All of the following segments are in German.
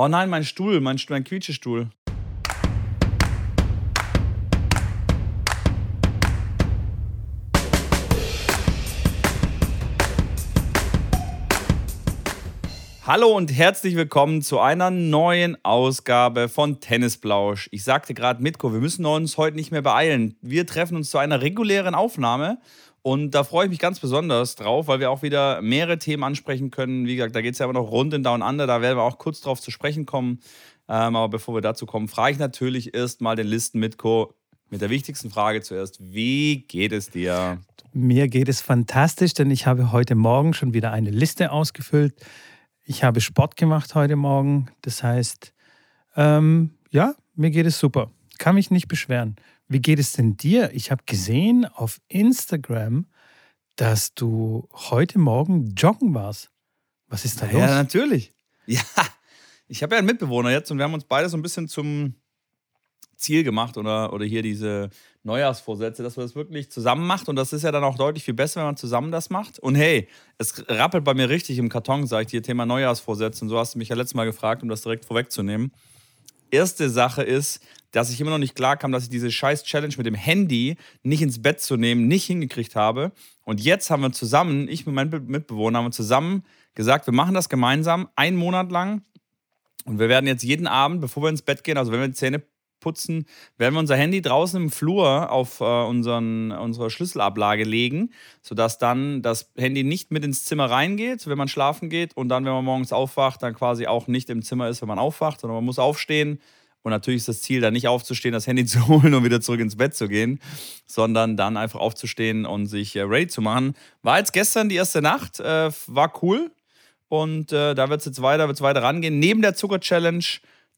Oh nein, mein Stuhl, mein, mein Quietschestuhl. Hallo und herzlich willkommen zu einer neuen Ausgabe von Tennisblausch. Ich sagte gerade Mitko, wir müssen uns heute nicht mehr beeilen. Wir treffen uns zu einer regulären Aufnahme und da freue ich mich ganz besonders drauf, weil wir auch wieder mehrere Themen ansprechen können. Wie gesagt, da geht es ja immer noch rund in Down Under, da werden wir auch kurz drauf zu sprechen kommen. Ähm, aber bevor wir dazu kommen, frage ich natürlich erst mal den Listen Mitko mit der wichtigsten Frage zuerst. Wie geht es dir? Mir geht es fantastisch, denn ich habe heute Morgen schon wieder eine Liste ausgefüllt ich habe Sport gemacht heute Morgen. Das heißt, ähm, ja, mir geht es super. Kann mich nicht beschweren. Wie geht es denn dir? Ich habe gesehen auf Instagram, dass du heute Morgen joggen warst. Was ist da los? Ja, natürlich. Ja, ich habe ja einen Mitbewohner jetzt und wir haben uns beide so ein bisschen zum Ziel gemacht oder, oder hier diese Neujahrsvorsätze, dass man das wirklich zusammen macht. Und das ist ja dann auch deutlich viel besser, wenn man zusammen das macht. Und hey, es rappelt bei mir richtig im Karton, sage ich dir, Thema Neujahrsvorsätze. Und so hast du mich ja letztes Mal gefragt, um das direkt vorwegzunehmen. Erste Sache ist, dass ich immer noch nicht klar kam, dass ich diese scheiß Challenge mit dem Handy nicht ins Bett zu nehmen, nicht hingekriegt habe. Und jetzt haben wir zusammen, ich mit meinem Mitbewohner, haben wir zusammen gesagt, wir machen das gemeinsam, einen Monat lang. Und wir werden jetzt jeden Abend, bevor wir ins Bett gehen, also wenn wir die Zähne putzen, werden wir unser Handy draußen im Flur auf äh, unseren, unsere Schlüsselablage legen, sodass dann das Handy nicht mit ins Zimmer reingeht, wenn man schlafen geht und dann, wenn man morgens aufwacht, dann quasi auch nicht im Zimmer ist, wenn man aufwacht, sondern man muss aufstehen. Und natürlich ist das Ziel, dann nicht aufzustehen, das Handy zu holen und wieder zurück ins Bett zu gehen, sondern dann einfach aufzustehen und sich äh, ready zu machen. War jetzt gestern die erste Nacht, äh, war cool. Und äh, da wird es jetzt weiter, wird's weiter rangehen. Neben der Zucker-Challenge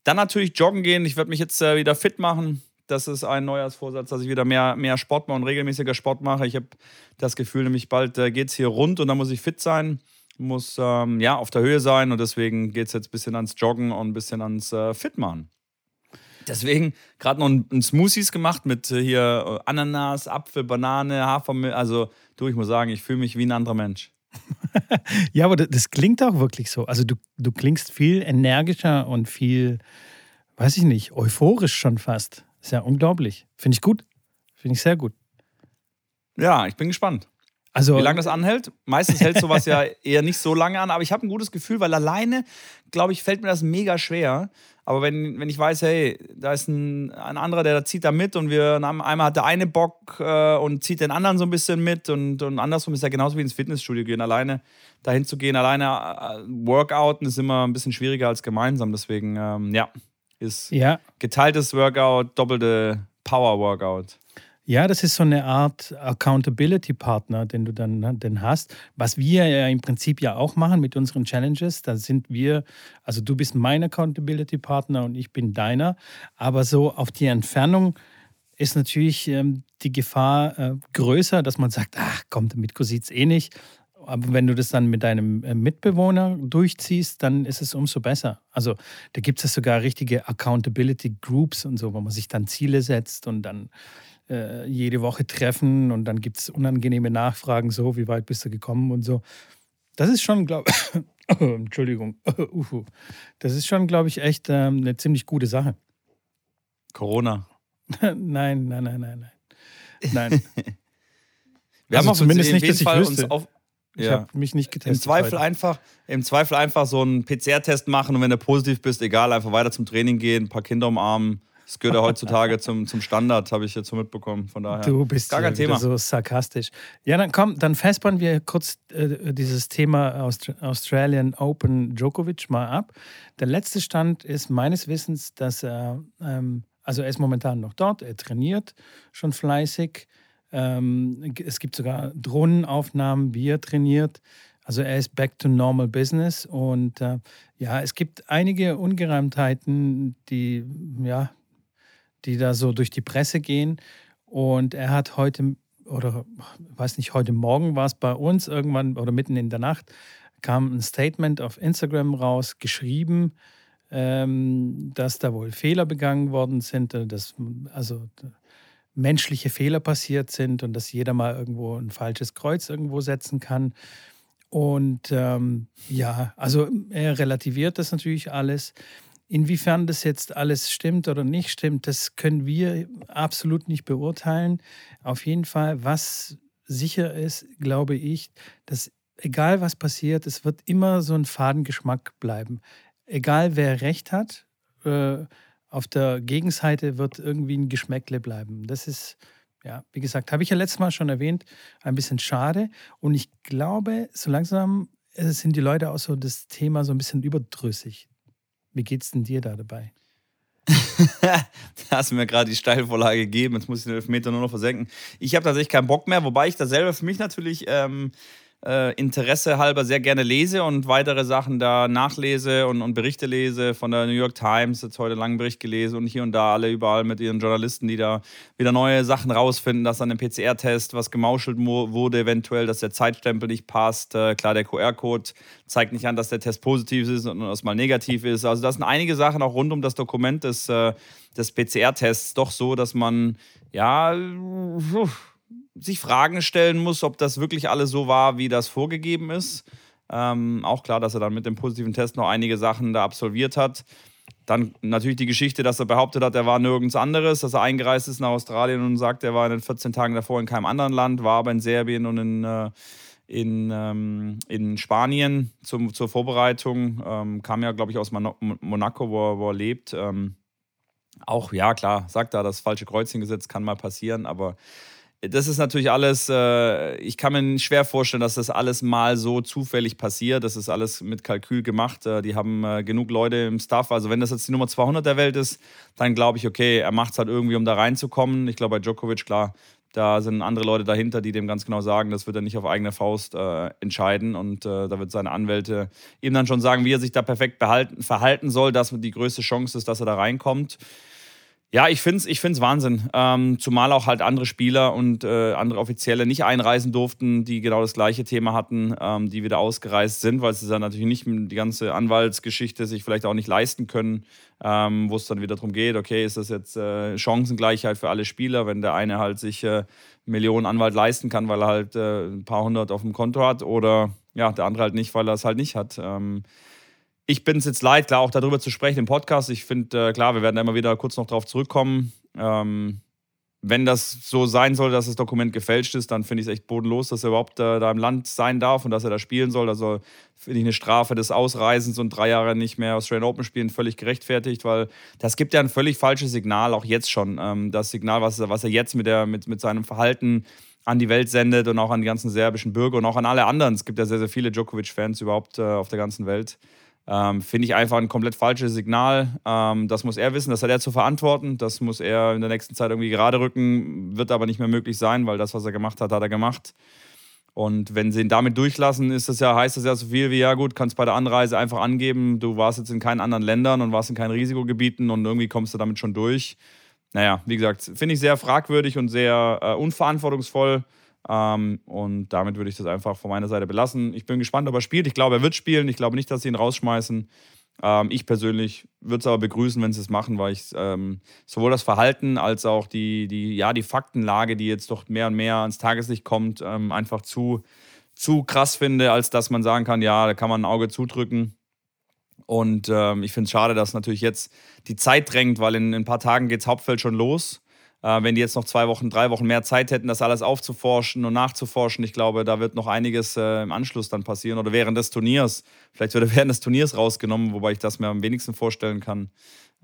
dann natürlich joggen gehen. Ich werde mich jetzt äh, wieder fit machen. Das ist ein Neujahrsvorsatz, dass ich wieder mehr, mehr Sport mache und regelmäßiger Sport mache. Ich habe das Gefühl, nämlich bald äh, geht es hier rund und dann muss ich fit sein, muss ähm, ja auf der Höhe sein und deswegen geht es jetzt ein bisschen ans Joggen und ein bisschen ans äh, Fit machen. Deswegen gerade noch ein, ein, Smoothies gemacht mit äh, hier äh, Ananas, Apfel, Banane, Hafermilch. Also, du, ich muss sagen, ich fühle mich wie ein anderer Mensch. ja, aber das klingt auch wirklich so. Also du, du klingst viel energischer und viel, weiß ich nicht, euphorisch schon fast. Ist ja unglaublich. Finde ich gut. Finde ich sehr gut. Ja, ich bin gespannt. Also, Wie lange das anhält? Meistens hält sowas ja eher nicht so lange an, aber ich habe ein gutes Gefühl, weil alleine, glaube ich, fällt mir das mega schwer. Aber wenn, wenn ich weiß, hey, da ist ein, ein anderer, der zieht da mit und wir einmal hat der eine Bock äh, und zieht den anderen so ein bisschen mit und, und andersrum ist ja genauso wie ins Fitnessstudio gehen. Alleine dahin zu gehen, alleine äh, Workouten ist immer ein bisschen schwieriger als gemeinsam. Deswegen, ähm, ja, ist ja. geteiltes Workout, doppelte Power-Workout. Ja, das ist so eine Art Accountability-Partner, den du dann den hast. Was wir ja im Prinzip ja auch machen mit unseren Challenges, da sind wir, also du bist mein Accountability-Partner und ich bin deiner. Aber so auf die Entfernung ist natürlich ähm, die Gefahr äh, größer, dass man sagt, ach komm, der Mitko sieht es eh nicht. Aber wenn du das dann mit deinem äh, Mitbewohner durchziehst, dann ist es umso besser. Also da gibt es sogar richtige Accountability Groups und so, wo man sich dann Ziele setzt und dann äh, jede Woche treffen und dann gibt es unangenehme Nachfragen, so, wie weit bist du gekommen und so. Das ist schon, glaube ich, Entschuldigung, das ist schon, glaube ich, echt ähm, eine ziemlich gute Sache. Corona. nein, nein, nein, nein, nein. Nein. Wir also haben zumindest nicht, dass ich Fall wüsste. Auf, ich ja. habe mich nicht getestet. Im Zweifel, einfach, Im Zweifel einfach so einen PCR-Test machen und wenn du positiv bist, egal, einfach weiter zum Training gehen, ein paar Kinder umarmen, das gehört ja heutzutage zum, zum Standard, habe ich jetzt so mitbekommen. Von daher. Du bist gar kein Thema. so sarkastisch. Ja, dann komm, dann festbauen wir kurz äh, dieses Thema Aust Australian Open Djokovic mal ab. Der letzte Stand ist meines Wissens, dass er, ähm, also er ist momentan noch dort, er trainiert schon fleißig. Ähm, es gibt sogar Drohnenaufnahmen, wie er trainiert. Also er ist back to normal business und äh, ja, es gibt einige Ungereimtheiten, die ja die da so durch die Presse gehen. Und er hat heute, oder weiß nicht, heute Morgen war es bei uns irgendwann oder mitten in der Nacht, kam ein Statement auf Instagram raus, geschrieben, ähm, dass da wohl Fehler begangen worden sind, dass also menschliche Fehler passiert sind und dass jeder mal irgendwo ein falsches Kreuz irgendwo setzen kann. Und ähm, ja, also er relativiert das natürlich alles. Inwiefern das jetzt alles stimmt oder nicht stimmt, das können wir absolut nicht beurteilen. Auf jeden Fall, was sicher ist, glaube ich, dass egal was passiert, es wird immer so ein Fadengeschmack bleiben. Egal wer recht hat, äh, auf der Gegenseite wird irgendwie ein Geschmäckle bleiben. Das ist, ja, wie gesagt, habe ich ja letztes Mal schon erwähnt, ein bisschen schade. Und ich glaube, so langsam äh, sind die Leute auch so das Thema so ein bisschen überdrüssig. Wie geht's denn dir da dabei? da hast du mir gerade die Steilvorlage gegeben, jetzt muss ich den Elfmeter nur noch versenken. Ich habe tatsächlich keinen Bock mehr, wobei ich da selber für mich natürlich ähm, äh, Interesse halber sehr gerne lese und weitere Sachen da nachlese und, und Berichte lese von der New York Times, jetzt heute einen langen Bericht gelesen und hier und da alle überall mit ihren Journalisten, die da wieder neue Sachen rausfinden, dass an dem PCR-Test was gemauschelt wurde, eventuell, dass der Zeitstempel nicht passt. Äh, klar, der QR-Code zeigt nicht an, dass der Test positiv ist und dass mal negativ ist. Also das sind einige Sachen auch rund um das Dokument des, äh, des PCR-Tests doch so, dass man ja sich Fragen stellen muss, ob das wirklich alles so war, wie das vorgegeben ist. Ähm, auch klar, dass er dann mit dem positiven Test noch einige Sachen da absolviert hat. Dann natürlich die Geschichte, dass er behauptet hat, er war nirgends anderes, dass er eingereist ist nach Australien und sagt, er war in den 14 Tagen davor in keinem anderen Land, war aber in Serbien und in, äh, in, ähm, in Spanien zum, zur Vorbereitung. Ähm, kam ja, glaube ich, aus Monaco, wo er, wo er lebt. Ähm, auch, ja, klar, sagt er, das falsche Kreuzchen gesetzt kann mal passieren, aber das ist natürlich alles, äh, ich kann mir schwer vorstellen, dass das alles mal so zufällig passiert. Das ist alles mit Kalkül gemacht. Äh, die haben äh, genug Leute im Staff. Also, wenn das jetzt die Nummer 200 der Welt ist, dann glaube ich, okay, er macht es halt irgendwie, um da reinzukommen. Ich glaube, bei Djokovic, klar, da sind andere Leute dahinter, die dem ganz genau sagen, das wird er nicht auf eigene Faust äh, entscheiden. Und äh, da wird seine Anwälte ihm dann schon sagen, wie er sich da perfekt behalten, verhalten soll, dass die größte Chance ist, dass er da reinkommt. Ja, ich finde es ich find's Wahnsinn. Ähm, zumal auch halt andere Spieler und äh, andere Offizielle nicht einreisen durften, die genau das gleiche Thema hatten, ähm, die wieder ausgereist sind, weil sie dann natürlich nicht die ganze Anwaltsgeschichte sich vielleicht auch nicht leisten können, ähm, wo es dann wieder darum geht, okay, ist das jetzt äh, Chancengleichheit für alle Spieler, wenn der eine halt sich äh, Millionen Anwalt leisten kann, weil er halt äh, ein paar hundert auf dem Konto hat oder ja, der andere halt nicht, weil er es halt nicht hat. Ähm, ich bin es jetzt leid, klar, auch darüber zu sprechen im Podcast. Ich finde, äh, klar, wir werden da immer wieder kurz noch drauf zurückkommen. Ähm, wenn das so sein soll, dass das Dokument gefälscht ist, dann finde ich es echt bodenlos, dass er überhaupt äh, da im Land sein darf und dass er da spielen soll. Also finde ich eine Strafe des Ausreisens und drei Jahre nicht mehr Australian Open spielen völlig gerechtfertigt, weil das gibt ja ein völlig falsches Signal, auch jetzt schon. Ähm, das Signal, was, was er jetzt mit, der, mit, mit seinem Verhalten an die Welt sendet und auch an die ganzen serbischen Bürger und auch an alle anderen. Es gibt ja sehr, sehr viele Djokovic-Fans überhaupt äh, auf der ganzen Welt. Ähm, Finde ich einfach ein komplett falsches Signal. Ähm, das muss er wissen, das hat er zu verantworten. Das muss er in der nächsten Zeit irgendwie gerade rücken. Wird aber nicht mehr möglich sein, weil das, was er gemacht hat, hat er gemacht. Und wenn sie ihn damit durchlassen, ist das ja, heißt das ja so viel wie, ja gut, kannst bei der Anreise einfach angeben, du warst jetzt in keinen anderen Ländern und warst in keinen Risikogebieten und irgendwie kommst du damit schon durch. Naja, wie gesagt, finde ich sehr fragwürdig und sehr äh, unverantwortungsvoll. Ähm, und damit würde ich das einfach von meiner Seite belassen. Ich bin gespannt, ob er spielt. Ich glaube, er wird spielen. Ich glaube nicht, dass sie ihn rausschmeißen. Ähm, ich persönlich würde es aber begrüßen, wenn sie es machen, weil ich ähm, sowohl das Verhalten als auch die, die, ja, die Faktenlage, die jetzt doch mehr und mehr ans Tageslicht kommt, ähm, einfach zu, zu krass finde, als dass man sagen kann, ja, da kann man ein Auge zudrücken. Und ähm, ich finde es schade, dass natürlich jetzt die Zeit drängt, weil in, in ein paar Tagen geht das Hauptfeld schon los. Äh, wenn die jetzt noch zwei Wochen, drei Wochen mehr Zeit hätten, das alles aufzuforschen und nachzuforschen, ich glaube, da wird noch einiges äh, im Anschluss dann passieren oder während des Turniers. Vielleicht wird er während des Turniers rausgenommen, wobei ich das mir am wenigsten vorstellen kann.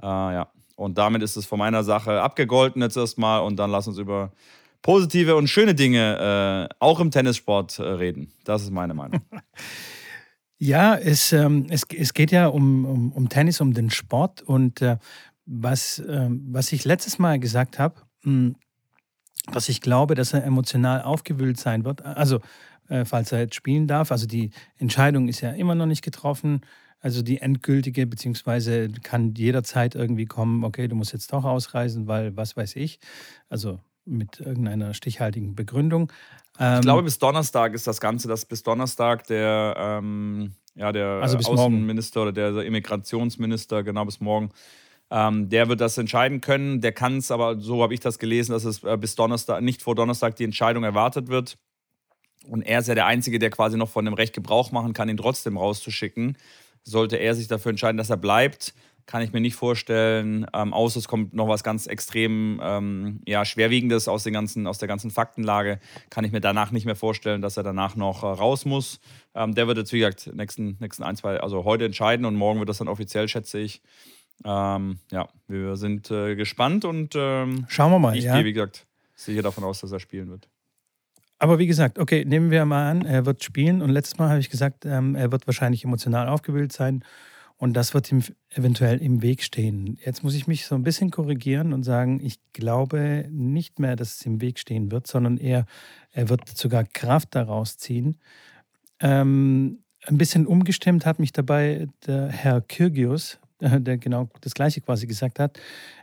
Äh, ja. Und damit ist es von meiner Sache abgegolten jetzt erstmal und dann lass uns über positive und schöne Dinge äh, auch im Tennissport äh, reden. Das ist meine Meinung. Ja, es, ähm, es, es geht ja um, um, um Tennis, um den Sport und äh, was, ähm, was ich letztes Mal gesagt habe, dass ich glaube, dass er emotional aufgewühlt sein wird. Also, äh, falls er jetzt spielen darf. Also, die Entscheidung ist ja immer noch nicht getroffen. Also, die endgültige, beziehungsweise kann jederzeit irgendwie kommen, okay, du musst jetzt doch ausreisen, weil was weiß ich. Also, mit irgendeiner stichhaltigen Begründung. Ähm, ich glaube, bis Donnerstag ist das Ganze, dass bis Donnerstag der, ähm, ja, der also Außenminister morgen. oder der Immigrationsminister, genau bis morgen, ähm, der wird das entscheiden können. Der kann es, aber so habe ich das gelesen, dass es äh, bis Donnerstag, nicht vor Donnerstag die Entscheidung erwartet wird. Und er ist ja der Einzige, der quasi noch von dem Recht Gebrauch machen kann, ihn trotzdem rauszuschicken. Sollte er sich dafür entscheiden, dass er bleibt, kann ich mir nicht vorstellen. Ähm, außer es kommt noch was ganz extrem ähm, ja, Schwerwiegendes aus, den ganzen, aus der ganzen Faktenlage. Kann ich mir danach nicht mehr vorstellen, dass er danach noch äh, raus muss. Ähm, der wird jetzt, wie gesagt, nächsten, nächsten ein, zwei, also heute entscheiden und morgen wird das dann offiziell, schätze ich. Ähm, ja, wir sind äh, gespannt und ähm, schauen wir mal. Ich ja. gehe, wie gesagt, sicher davon aus, dass er spielen wird. Aber wie gesagt, okay, nehmen wir mal an, er wird spielen und letztes Mal habe ich gesagt, ähm, er wird wahrscheinlich emotional aufgewühlt sein und das wird ihm eventuell im Weg stehen. Jetzt muss ich mich so ein bisschen korrigieren und sagen, ich glaube nicht mehr, dass es im Weg stehen wird, sondern eher, er wird sogar Kraft daraus ziehen. Ähm, ein bisschen umgestimmt hat mich dabei der Herr Kyrgios, der genau das Gleiche quasi gesagt hat.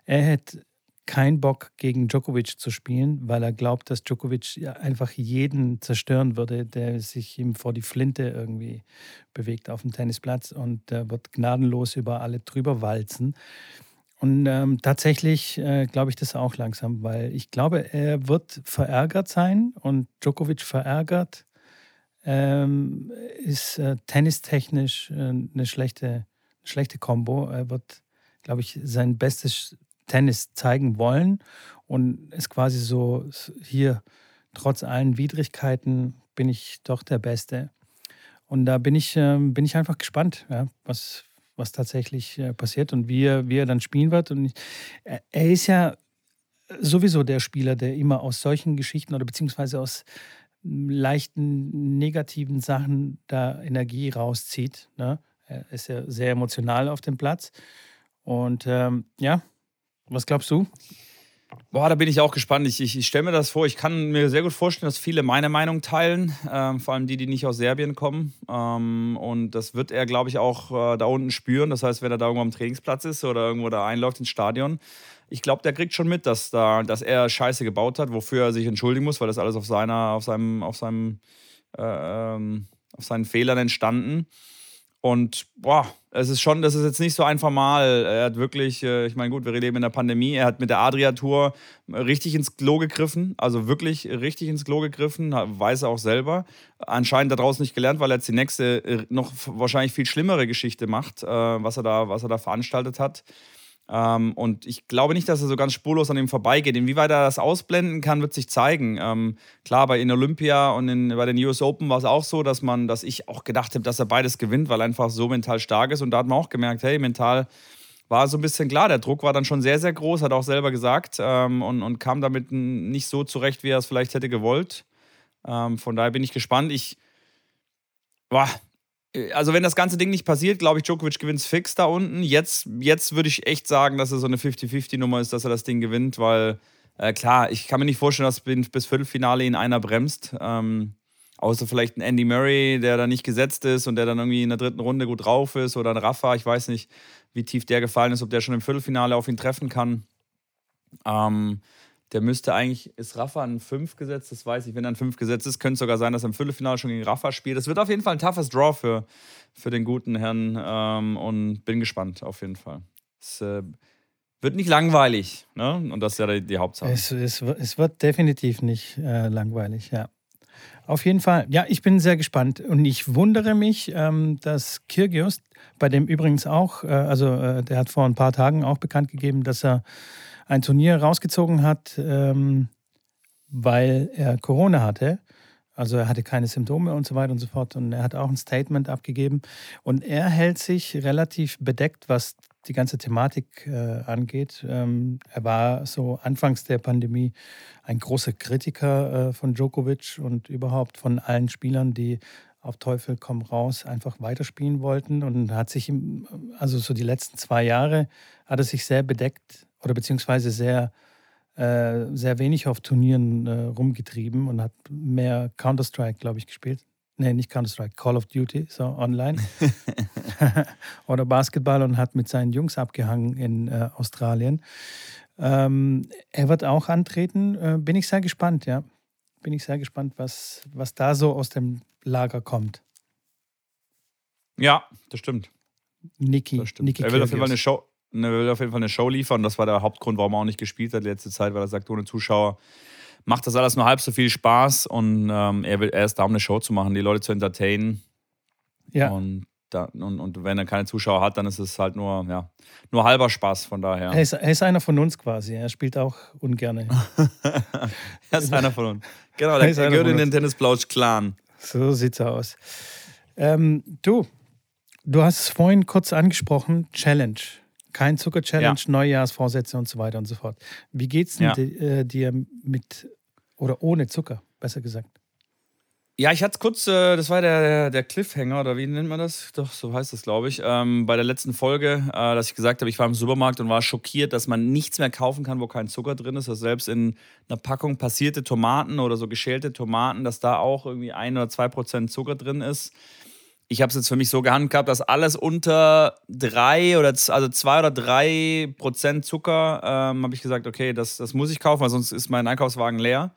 Er hätte keinen Bock gegen Djokovic zu spielen, weil er glaubt, dass Djokovic einfach jeden zerstören würde, der sich ihm vor die Flinte irgendwie bewegt auf dem Tennisplatz und er wird gnadenlos über alle drüber walzen. Und ähm, tatsächlich äh, glaube ich das auch langsam, weil ich glaube, er wird verärgert sein und Djokovic verärgert ähm, ist äh, tennistechnisch äh, eine schlechte, schlechte Kombo. Er wird, glaube ich, sein Bestes Tennis zeigen wollen und ist quasi so hier trotz allen Widrigkeiten bin ich doch der Beste. Und da bin ich, äh, bin ich einfach gespannt, ja, was, was tatsächlich äh, passiert und wie er, wie er dann spielen wird. Und ich, er ist ja sowieso der Spieler, der immer aus solchen Geschichten oder beziehungsweise aus leichten negativen Sachen da Energie rauszieht. Ne? Er ist ja sehr emotional auf dem Platz. Und ähm, ja, was glaubst du? Boah, da bin ich auch gespannt. Ich, ich, ich stelle mir das vor. Ich kann mir sehr gut vorstellen, dass viele meine Meinung teilen, ähm, vor allem die, die nicht aus Serbien kommen. Ähm, und das wird er, glaube ich, auch äh, da unten spüren. Das heißt, wenn er da irgendwo am Trainingsplatz ist oder irgendwo da einläuft ins Stadion, ich glaube, der kriegt schon mit, dass, da, dass er Scheiße gebaut hat, wofür er sich entschuldigen muss, weil das alles auf, seiner, auf, seinem, auf, seinem, äh, ähm, auf seinen Fehlern entstanden. Und boah, es ist schon, das ist jetzt nicht so einfach mal. Er hat wirklich, äh, ich meine, gut, wir leben in der Pandemie. Er hat mit der Adria-Tour richtig ins Klo gegriffen, also wirklich richtig ins Klo gegriffen, weiß er auch selber. Anscheinend daraus nicht gelernt, weil er jetzt die nächste, äh, noch wahrscheinlich viel schlimmere Geschichte macht, äh, was, er da, was er da veranstaltet hat. Ähm, und ich glaube nicht, dass er so ganz spurlos an ihm vorbeigeht. Inwieweit er das ausblenden kann, wird sich zeigen. Ähm, klar, bei in Olympia und in, bei den US Open war es auch so, dass man, dass ich auch gedacht habe, dass er beides gewinnt, weil er einfach so mental stark ist. Und da hat man auch gemerkt, hey, mental war so ein bisschen klar. Der Druck war dann schon sehr, sehr groß, hat er auch selber gesagt ähm, und, und kam damit nicht so zurecht, wie er es vielleicht hätte gewollt. Ähm, von daher bin ich gespannt. Ich, boah, also wenn das ganze Ding nicht passiert, glaube ich, Djokovic gewinnt fix da unten. Jetzt, jetzt würde ich echt sagen, dass es so eine 50-50-Nummer ist, dass er das Ding gewinnt, weil äh, klar, ich kann mir nicht vorstellen, dass bis Viertelfinale ihn einer bremst. Ähm, außer vielleicht ein Andy Murray, der da nicht gesetzt ist und der dann irgendwie in der dritten Runde gut drauf ist oder ein Rafa. Ich weiß nicht, wie tief der gefallen ist, ob der schon im Viertelfinale auf ihn treffen kann. Ähm, der müsste eigentlich, ist Rafa ein 5 gesetzt? Das weiß ich. Wenn er ein 5 gesetzt ist, könnte es sogar sein, dass er im Viertelfinale schon gegen Rafa spielt. Das wird auf jeden Fall ein toughes Draw für, für den guten Herrn ähm, und bin gespannt, auf jeden Fall. Es äh, wird nicht langweilig, ne? Und das ist ja die, die Hauptsache. Es, es, es, wird definitiv nicht äh, langweilig, ja. Auf jeden Fall. Ja, ich bin sehr gespannt. Und ich wundere mich, ähm, dass Kirgios, bei dem übrigens auch, äh, also äh, der hat vor ein paar Tagen auch bekannt gegeben, dass er ein Turnier rausgezogen hat, ähm, weil er Corona hatte. Also er hatte keine Symptome und so weiter und so fort. Und er hat auch ein Statement abgegeben. Und er hält sich relativ bedeckt, was die ganze Thematik äh, angeht. Ähm, er war so anfangs der Pandemie ein großer Kritiker äh, von Djokovic und überhaupt von allen Spielern, die auf Teufel komm raus einfach weiterspielen wollten und hat sich, also so die letzten zwei Jahre, hat er sich sehr bedeckt oder beziehungsweise sehr, äh, sehr wenig auf Turnieren äh, rumgetrieben und hat mehr Counter-Strike, glaube ich, gespielt. Nee, nicht Counter-Strike, Call of Duty, so online. oder Basketball und hat mit seinen Jungs abgehangen in äh, Australien. Ähm, er wird auch antreten. Äh, bin ich sehr gespannt, ja. Bin ich sehr gespannt, was, was da so aus dem Lager kommt. Ja, das stimmt. Niki. Das stimmt. Niki er will auf jeden Fall eine Show ne, will auf jeden Fall eine Show liefern. Das war der Hauptgrund, warum er auch nicht gespielt hat letzte Zeit, weil er sagt, ohne Zuschauer macht das alles nur halb so viel Spaß und ähm, er, will, er ist da, um eine Show zu machen, die Leute zu entertainen. Ja. Und Da, und, und wenn er keine Zuschauer hat, dann ist es halt nur, ja, nur halber Spaß, von daher. Er ist, er ist einer von uns quasi. Er spielt auch ungern. er ist einer von uns. Genau, der, der gehört in den Tennisplausch-Clan. So sieht's aus. Ähm, du, du hast es vorhin kurz angesprochen, Challenge. Kein Zucker-Challenge, ja. Neujahrsvorsätze und so weiter und so fort. Wie geht's denn ja. dir mit oder ohne Zucker, besser gesagt? Ja, ich hatte es kurz, äh, das war der, der Cliffhanger, oder wie nennt man das? Doch, so heißt das, glaube ich, ähm, bei der letzten Folge, äh, dass ich gesagt habe, ich war im Supermarkt und war schockiert, dass man nichts mehr kaufen kann, wo kein Zucker drin ist. Also selbst in einer Packung passierte Tomaten oder so geschälte Tomaten, dass da auch irgendwie ein oder zwei Prozent Zucker drin ist. Ich habe es jetzt für mich so gehandhabt, dass alles unter drei oder also zwei oder drei Prozent Zucker, ähm, habe ich gesagt, okay, das, das muss ich kaufen, weil sonst ist mein Einkaufswagen leer.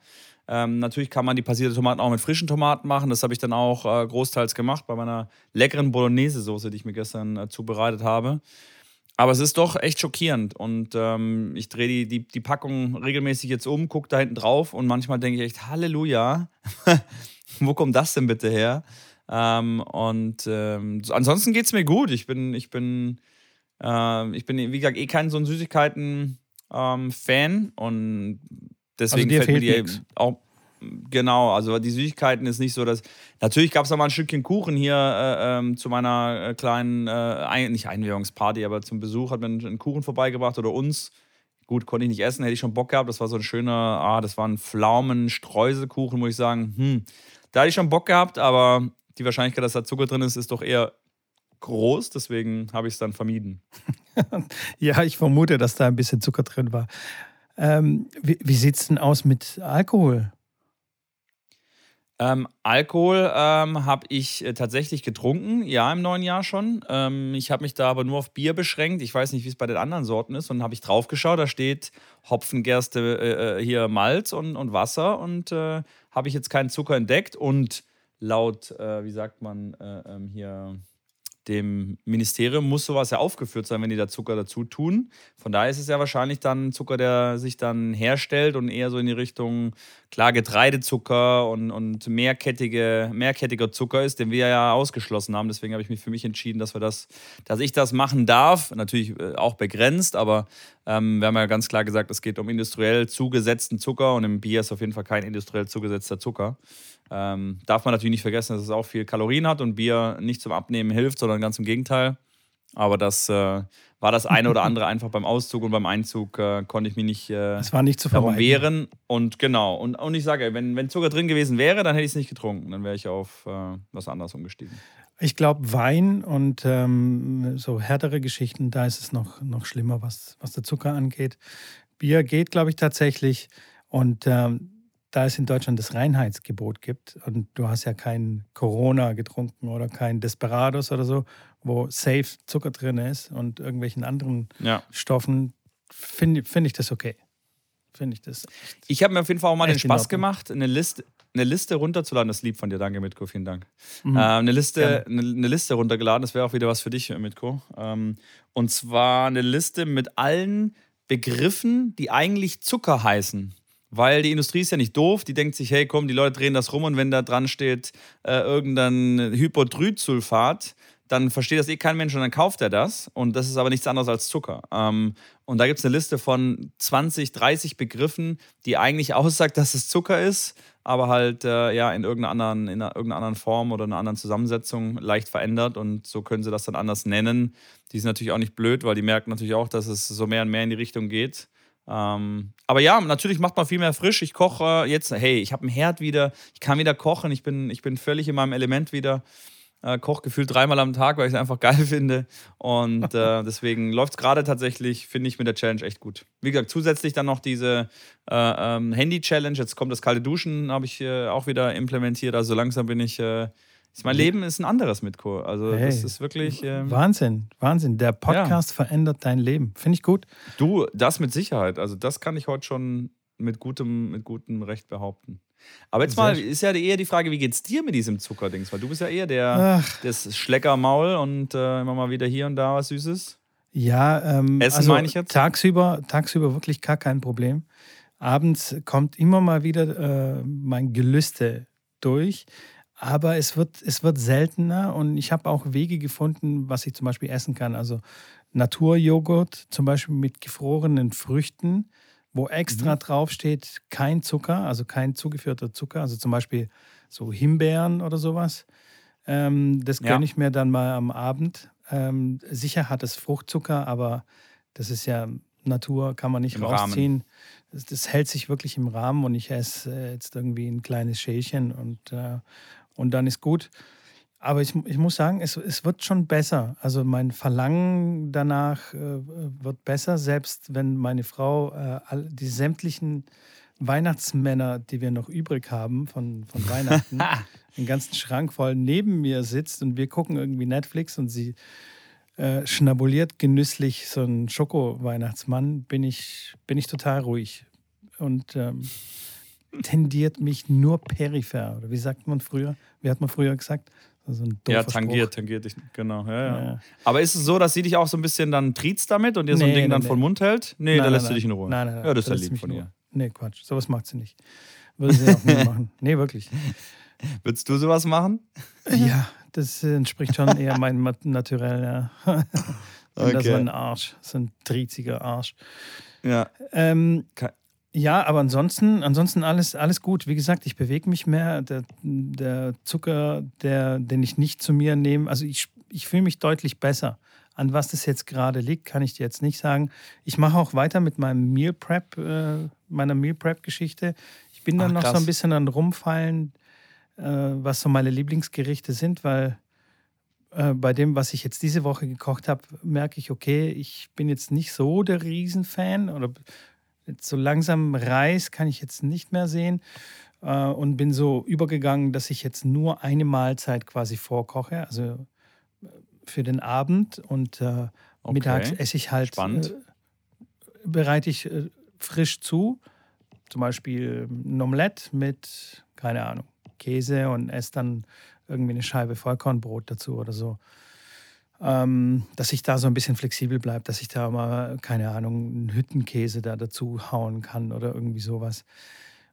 Ähm, natürlich kann man die passierte Tomaten auch mit frischen Tomaten machen. Das habe ich dann auch äh, großteils gemacht bei meiner leckeren Bolognese-Soße, die ich mir gestern äh, zubereitet habe. Aber es ist doch echt schockierend. Und ähm, ich drehe die, die, die Packung regelmäßig jetzt um, gucke da hinten drauf und manchmal denke ich echt, Halleluja, wo kommt das denn bitte her? Ähm, und ähm, ansonsten geht es mir gut. Ich bin, ich bin, äh, ich bin, wie gesagt, eh kein so ein Süßigkeiten-Fan ähm, und Deswegen also fällt mir die auch. Genau, also die Süßigkeiten ist nicht so, dass. Natürlich gab es da mal ein Stückchen Kuchen hier äh, ähm, zu meiner äh, kleinen, äh, ein, nicht Einwährungsparty, aber zum Besuch hat man einen Kuchen vorbeigebracht oder uns. Gut, konnte ich nicht essen, hätte ich schon Bock gehabt. Das war so ein schöner, ah, das war ein Pflaumen-Streuselkuchen, muss ich sagen. Hm, da hatte ich schon Bock gehabt, aber die Wahrscheinlichkeit, dass da Zucker drin ist, ist doch eher groß. Deswegen habe ich es dann vermieden. ja, ich vermute, dass da ein bisschen Zucker drin war. Ähm, wie wie sieht es denn aus mit Alkohol? Ähm, Alkohol ähm, habe ich äh, tatsächlich getrunken, ja, im neuen Jahr schon. Ähm, ich habe mich da aber nur auf Bier beschränkt. Ich weiß nicht, wie es bei den anderen Sorten ist. Und habe ich draufgeschaut, da steht Hopfen, Gerste, äh, äh, hier Malz und, und Wasser. Und äh, habe ich jetzt keinen Zucker entdeckt. Und laut, äh, wie sagt man äh, ähm, hier, dem Ministerium muss sowas ja aufgeführt sein, wenn die da Zucker dazu tun. Von daher ist es ja wahrscheinlich dann Zucker, der sich dann herstellt und eher so in die Richtung, klar, Getreidezucker und, und mehrkettige, mehrkettiger Zucker ist, den wir ja ausgeschlossen haben. Deswegen habe ich mich für mich entschieden, dass wir das, dass ich das machen darf. Natürlich äh, auch begrenzt, aber ähm, wir haben ja ganz klar gesagt, es geht um industriell zugesetzten Zucker und im Bier ist auf jeden Fall kein industriell zugesetzter Zucker. Ähm, darf man natürlich nicht vergessen, dass es auch viel Kalorien hat und Bier nicht zum Abnehmen hilft, sondern ganz im Gegenteil. Aber das äh, war das eine oder andere einfach beim Auszug und beim Einzug äh, konnte ich mich nicht, äh, das war nicht zu darum wehren. Und genau, und, und ich sage, wenn, wenn Zucker drin gewesen wäre, dann hätte ich es nicht getrunken. Dann wäre ich auf äh, was anderes umgestiegen. Ich glaube, Wein und ähm, so härtere Geschichten, da ist es noch, noch schlimmer, was, was der Zucker angeht. Bier geht, glaube ich, tatsächlich. Und ähm, da es in Deutschland das Reinheitsgebot gibt und du hast ja kein Corona getrunken oder kein Desperados oder so, wo safe Zucker drin ist und irgendwelchen anderen ja. Stoffen, finde find ich das okay. Finde ich das. Ich habe mir auf jeden Fall auch mal den Spaß gemacht, eine Liste, eine Liste runterzuladen. Das ist lieb von dir, danke Mitko, vielen Dank. Mhm. Äh, eine, Liste, eine, eine, Liste runtergeladen, das wäre auch wieder was für dich, Mitko. Ähm, und zwar eine Liste mit allen Begriffen, die eigentlich Zucker heißen. Weil die Industrie ist ja nicht doof, die denkt sich, hey komm, die Leute drehen das rum und wenn da dran steht äh, irgendein Hypodrysulfat, dann versteht das eh kein Mensch und dann kauft er das. Und das ist aber nichts anderes als Zucker. Ähm, und da gibt es eine Liste von 20, 30 Begriffen, die eigentlich aussagt, dass es Zucker ist, aber halt äh, ja in irgendeiner, anderen, in irgendeiner anderen Form oder einer anderen Zusammensetzung leicht verändert. Und so können sie das dann anders nennen. Die sind natürlich auch nicht blöd, weil die merken natürlich auch, dass es so mehr und mehr in die Richtung geht. Ähm, aber ja, natürlich macht man viel mehr frisch. Ich koche jetzt, hey, ich habe einen Herd wieder, ich kann wieder kochen, ich bin, ich bin völlig in meinem Element wieder. Äh, koche gefühlt dreimal am Tag, weil ich es einfach geil finde. Und äh, deswegen läuft es gerade tatsächlich, finde ich, mit der Challenge echt gut. Wie gesagt, zusätzlich dann noch diese äh, ähm, Handy-Challenge. Jetzt kommt das kalte Duschen, habe ich auch wieder implementiert. Also langsam bin ich äh, mein Leben ist ein anderes mit Co. Also hey, das ist wirklich. Ähm, Wahnsinn, Wahnsinn. Der Podcast ja. verändert dein Leben. Finde ich gut. Du, das mit Sicherheit. Also das kann ich heute schon mit gutem, mit gutem Recht behaupten. Aber jetzt mal ist ja eher die Frage, wie geht's dir mit diesem Zuckerdings? Weil du bist ja eher der Ach. das Schleckermaul und äh, immer mal wieder hier und da was Süßes. Ja, ähm, Essen also meine ich jetzt. Tagsüber, tagsüber wirklich gar kein Problem. Abends kommt immer mal wieder äh, mein Gelüste durch. Aber es wird, es wird seltener und ich habe auch Wege gefunden, was ich zum Beispiel essen kann. Also Naturjoghurt, zum Beispiel mit gefrorenen Früchten, wo extra mhm. draufsteht, kein Zucker, also kein zugeführter Zucker, also zum Beispiel so Himbeeren oder sowas. Ähm, das gönne ja. ich mir dann mal am Abend. Ähm, sicher hat es Fruchtzucker, aber das ist ja Natur, kann man nicht Im rausziehen. Das, das, hält sich wirklich im Rahmen und ich esse äh, jetzt irgendwie ein kleines Schälchen und, äh, und dann ist gut. Aber ich, ich muss sagen, es, es wird schon besser. Also mein Verlangen danach äh, wird besser, selbst wenn meine Frau äh, all, die sämtlichen Weihnachtsmänner, die wir noch übrig haben von, von Weihnachten, den ganzen Schrank voll neben mir sitzt und wir gucken irgendwie Netflix und sie äh, schnabuliert genüsslich so einen Schoko-Weihnachtsmann, bin ich, bin ich total ruhig und ähm, tendiert mich nur peripher. Oder wie sagt man früher? Wie hat man früher gesagt? Also ja, tangiert, Spruch. tangiert dich, genau. Ja, ja. ja, Aber ist es so, dass sie dich auch so ein bisschen dann triezt damit und dir so ein Ding nee, dann nee. vom Mund hält? Nee, nein, da lässt nein, du dich in Ruhe. Nein, nein, nein. Ja, das ist ja lieb von ihr. Nee, Quatsch. Sowas macht sie nicht. Würde sie auch nie machen. Nee, wirklich. Würdest du sowas machen? Ja, das entspricht schon eher meinem Naturell, ja. okay. Das ist ein Arsch, so ein trieziger Arsch. Ja. Ähm, ja, aber ansonsten, ansonsten alles, alles gut. Wie gesagt, ich bewege mich mehr. Der, der Zucker, der, den ich nicht zu mir nehme, also ich, ich fühle mich deutlich besser. An was das jetzt gerade liegt, kann ich dir jetzt nicht sagen. Ich mache auch weiter mit meinem Meal Prep, äh, meiner Meal Prep-Geschichte. Ich bin dann Ach, noch so ein bisschen an Rumfallen, äh, was so meine Lieblingsgerichte sind, weil äh, bei dem, was ich jetzt diese Woche gekocht habe, merke ich, okay, ich bin jetzt nicht so der Riesenfan oder jetzt so langsam Reis kann ich jetzt nicht mehr sehen äh, und bin so übergegangen, dass ich jetzt nur eine Mahlzeit quasi vorkoche. Also für den Abend und äh, okay. mittags esse ich halt, äh, bereite ich äh, frisch zu. Zum Beispiel ein Omelett mit, keine Ahnung, Käse und esse dann irgendwie eine Scheibe Vollkornbrot dazu oder so. Ähm, dass ich da so ein bisschen flexibel bleibe, dass ich da mal, keine Ahnung, einen Hüttenkäse da dazu hauen kann oder irgendwie sowas.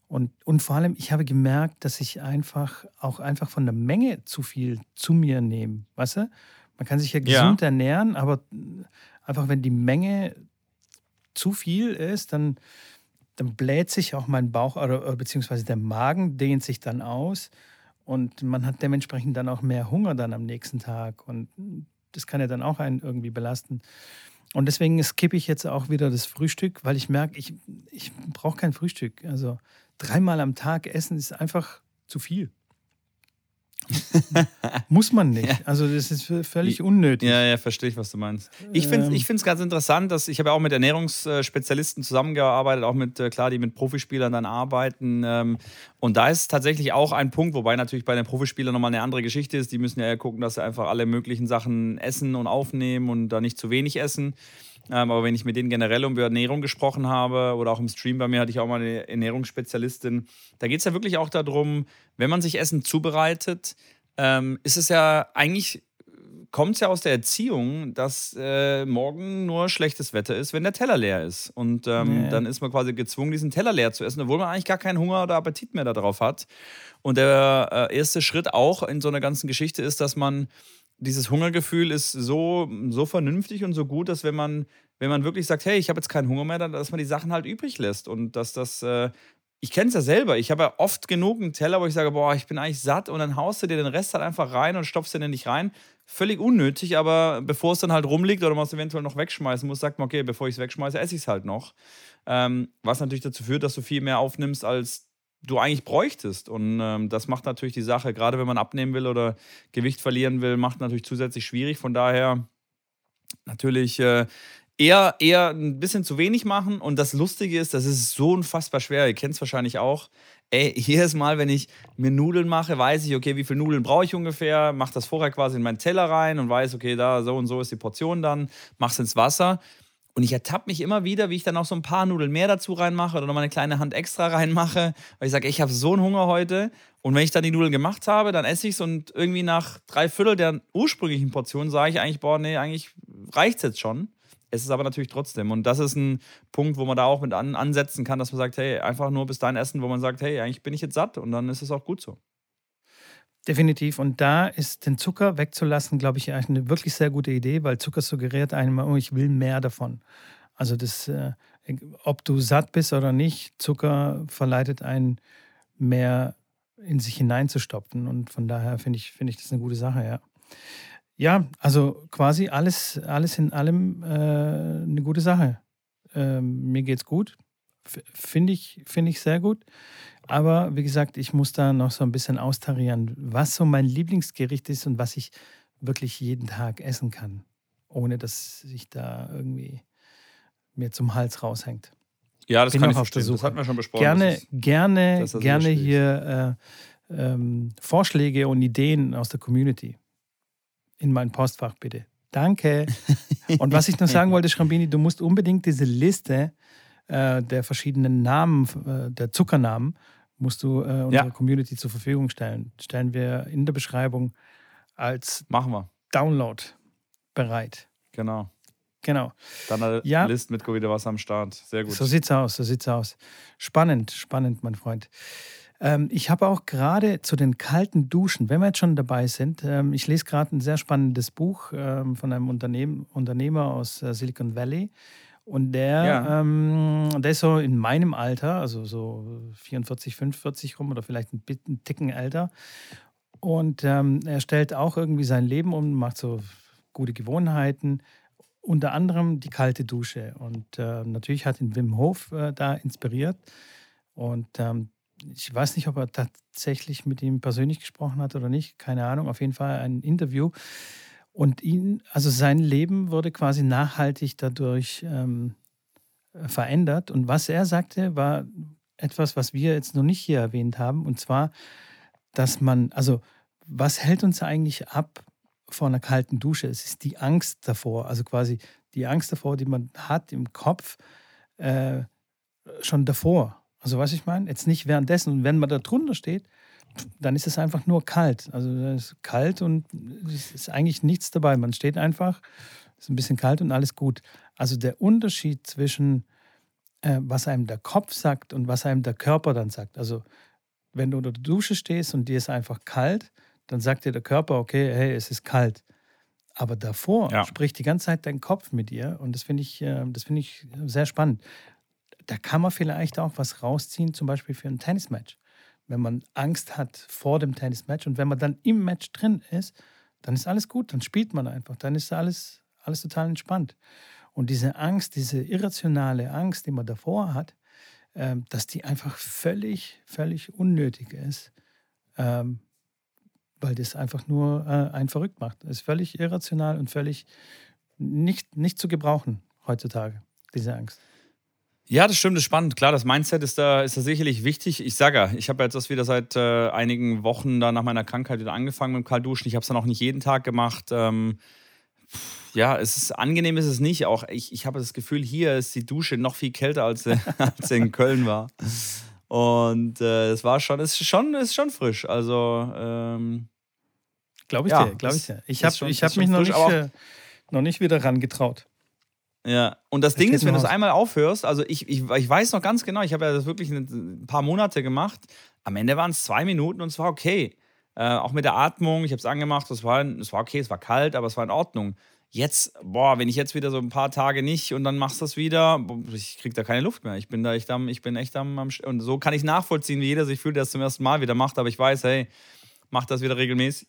Und, und vor allem, ich habe gemerkt, dass ich einfach auch einfach von der Menge zu viel zu mir nehme. Weißt du? Man kann sich ja gesund ja. ernähren, aber einfach wenn die Menge zu viel ist, dann, dann bläht sich auch mein Bauch oder, oder beziehungsweise der Magen dehnt sich dann aus und man hat dementsprechend dann auch mehr Hunger dann am nächsten Tag und das kann ja dann auch einen irgendwie belasten. Und deswegen skippe ich jetzt auch wieder das Frühstück, weil ich merke, ich, ich brauche kein Frühstück. Also dreimal am Tag essen ist einfach zu viel. Muss man nicht. Ja. Also das ist völlig unnötig. Ja, ja, verstehe ich, was du meinst. Ich finde es ähm. ganz interessant, dass ich habe ja auch mit Ernährungsspezialisten zusammengearbeitet, auch mit, äh, klar, die mit Profispielern dann arbeiten. Ähm, und da ist tatsächlich auch ein Punkt, wobei natürlich bei den Profispielern nochmal eine andere Geschichte ist. Die müssen ja gucken, dass sie einfach alle möglichen Sachen essen und aufnehmen und da nicht zu wenig essen. Ähm, aber wenn ich mit denen generell um Ernährung gesprochen habe oder auch im Stream bei mir hatte ich auch mal eine Ernährungsspezialistin, da geht es ja wirklich auch darum, wenn man sich Essen zubereitet, ähm, ist es ja eigentlich, kommt es ja aus der Erziehung, dass äh, morgen nur schlechtes Wetter ist, wenn der Teller leer ist. Und ähm, nee. dann ist man quasi gezwungen, diesen Teller leer zu essen, obwohl man eigentlich gar keinen Hunger oder Appetit mehr darauf hat. Und der äh, erste Schritt auch in so einer ganzen Geschichte ist, dass man dieses Hungergefühl ist so, so vernünftig und so gut, dass wenn man, wenn man wirklich sagt, hey, ich habe jetzt keinen Hunger mehr, dann, dass man die Sachen halt übrig lässt und dass das, äh, ich kenne es ja selber, ich habe ja oft genug einen Teller, wo ich sage, boah, ich bin eigentlich satt und dann haust du dir den Rest halt einfach rein und stopfst den nicht rein. Völlig unnötig, aber bevor es dann halt rumliegt oder man es eventuell noch wegschmeißen muss, sagt man, okay, bevor ich es wegschmeiße, esse ich es halt noch. Ähm, was natürlich dazu führt, dass du viel mehr aufnimmst, als du eigentlich bräuchtest. Und ähm, das macht natürlich die Sache, gerade wenn man abnehmen will oder Gewicht verlieren will, macht natürlich zusätzlich schwierig. Von daher natürlich äh, eher, eher ein bisschen zu wenig machen. Und das Lustige ist, das ist so unfassbar schwer. Ihr kennt es wahrscheinlich auch. Ey, jedes Mal, wenn ich mir Nudeln mache, weiß ich, okay, wie viele Nudeln brauche ich ungefähr, mache das vorher quasi in meinen Teller rein und weiß, okay, da so und so ist die Portion dann, mach's ins Wasser. Und ich ertappe mich immer wieder, wie ich dann auch so ein paar Nudeln mehr dazu reinmache oder noch mal eine kleine Hand extra reinmache, weil ich sage, ich habe so einen Hunger heute. Und wenn ich dann die Nudeln gemacht habe, dann esse ich es und irgendwie nach drei Viertel der ursprünglichen Portion sage ich eigentlich, boah, nee, eigentlich reicht es jetzt schon. Es ist aber natürlich trotzdem. Und das ist ein Punkt, wo man da auch mit an, ansetzen kann, dass man sagt, hey, einfach nur bis dahin essen, wo man sagt, hey, eigentlich bin ich jetzt satt und dann ist es auch gut so. Definitiv. Und da ist den Zucker wegzulassen, glaube ich, eine wirklich sehr gute Idee, weil Zucker suggeriert einem, oh, ich will mehr davon. Also das, äh, ob du satt bist oder nicht, Zucker verleitet einen mehr in sich hineinzustopfen. Und von daher finde ich, find ich das eine gute Sache, ja. Ja, also quasi alles, alles in allem äh, eine gute Sache. Ähm, mir geht's gut. Finde ich, find ich sehr gut. Aber wie gesagt, ich muss da noch so ein bisschen austarieren, was so mein Lieblingsgericht ist und was ich wirklich jeden Tag essen kann, ohne dass sich da irgendwie mir zum Hals raushängt. Ja, das Bin kann ich verstehen. Das hatten wir schon besprochen. Gerne, ist, gerne, gerne hier äh, ähm, Vorschläge und Ideen aus der Community in mein Postfach, bitte. Danke. und was ich noch sagen wollte, Schrambini, du musst unbedingt diese Liste äh, der verschiedenen Namen, äh, der Zuckernamen, musst du äh, unserer ja. Community zur Verfügung stellen. Stellen wir in der Beschreibung als Machen wir. Download bereit. Genau. Genau. Dann eine ja. List mit wieder was am Start. Sehr gut. So sieht's aus, so sieht's aus. Spannend, spannend, mein Freund. Ähm, ich habe auch gerade zu den kalten Duschen, wenn wir jetzt schon dabei sind, ähm, ich lese gerade ein sehr spannendes Buch ähm, von einem Unternehmen, Unternehmer aus äh, Silicon Valley. Und der, ja. ähm, der ist so in meinem Alter, also so 44, 45 rum oder vielleicht ein, ein Ticken älter. Und ähm, er stellt auch irgendwie sein Leben um, macht so gute Gewohnheiten, unter anderem die kalte Dusche. Und äh, natürlich hat ihn Wim Hof äh, da inspiriert. Und ähm, ich weiß nicht, ob er tatsächlich mit ihm persönlich gesprochen hat oder nicht, keine Ahnung, auf jeden Fall ein Interview. Und ihn, also sein Leben wurde quasi nachhaltig dadurch ähm, verändert. Und was er sagte, war etwas, was wir jetzt noch nicht hier erwähnt haben. Und zwar, dass man, also was hält uns eigentlich ab vor einer kalten Dusche? Es ist die Angst davor, also quasi die Angst davor, die man hat im Kopf, äh, schon davor. Also was ich meine? Jetzt nicht währenddessen. Und wenn man da drunter steht, dann ist es einfach nur kalt. Also es ist kalt und es ist eigentlich nichts dabei. Man steht einfach, es ist ein bisschen kalt und alles gut. Also der Unterschied zwischen äh, was einem der Kopf sagt und was einem der Körper dann sagt. Also wenn du unter der Dusche stehst und dir ist einfach kalt, dann sagt dir der Körper, okay, hey, es ist kalt. Aber davor ja. spricht die ganze Zeit dein Kopf mit dir und das finde ich, äh, das finde ich sehr spannend da kann man vielleicht auch was rausziehen, zum Beispiel für ein Tennismatch. Wenn man Angst hat vor dem Tennismatch und wenn man dann im Match drin ist, dann ist alles gut, dann spielt man einfach, dann ist alles, alles total entspannt. Und diese Angst, diese irrationale Angst, die man davor hat, ähm, dass die einfach völlig, völlig unnötig ist, ähm, weil das einfach nur äh, einen verrückt macht. Das ist völlig irrational und völlig nicht, nicht zu gebrauchen heutzutage, diese Angst. Ja, das stimmt, das ist spannend. Klar, das Mindset ist da, ist da sicherlich wichtig. Ich sage ja, ich habe jetzt das wieder seit äh, einigen Wochen da nach meiner Krankheit wieder angefangen mit dem Kaltduschen. Ich habe es dann auch nicht jeden Tag gemacht. Ähm, ja, es ist angenehm, ist es nicht. Auch ich, ich habe das Gefühl, hier ist die Dusche noch viel kälter als, als in Köln war. Und äh, es war schon, es ist schon, ist schon frisch. Also ähm, glaube ich ja, dir, glaube ich dir. Ich habe hab mich noch nicht, äh, noch nicht wieder rangetraut. Ja, und das, das Ding ist, wenn du es einmal aufhörst, also ich, ich, ich weiß noch ganz genau, ich habe ja das wirklich ein paar Monate gemacht. Am Ende waren es zwei Minuten und es war okay. Äh, auch mit der Atmung, ich habe es angemacht, es war, es war okay, es war kalt, aber es war in Ordnung. Jetzt, boah, wenn ich jetzt wieder so ein paar Tage nicht und dann machst du das wieder, ich krieg da keine Luft mehr. Ich bin da echt am, ich bin echt am, am und so kann ich nachvollziehen, wie jeder sich fühlt, der es zum ersten Mal wieder macht, aber ich weiß, hey, mach das wieder regelmäßig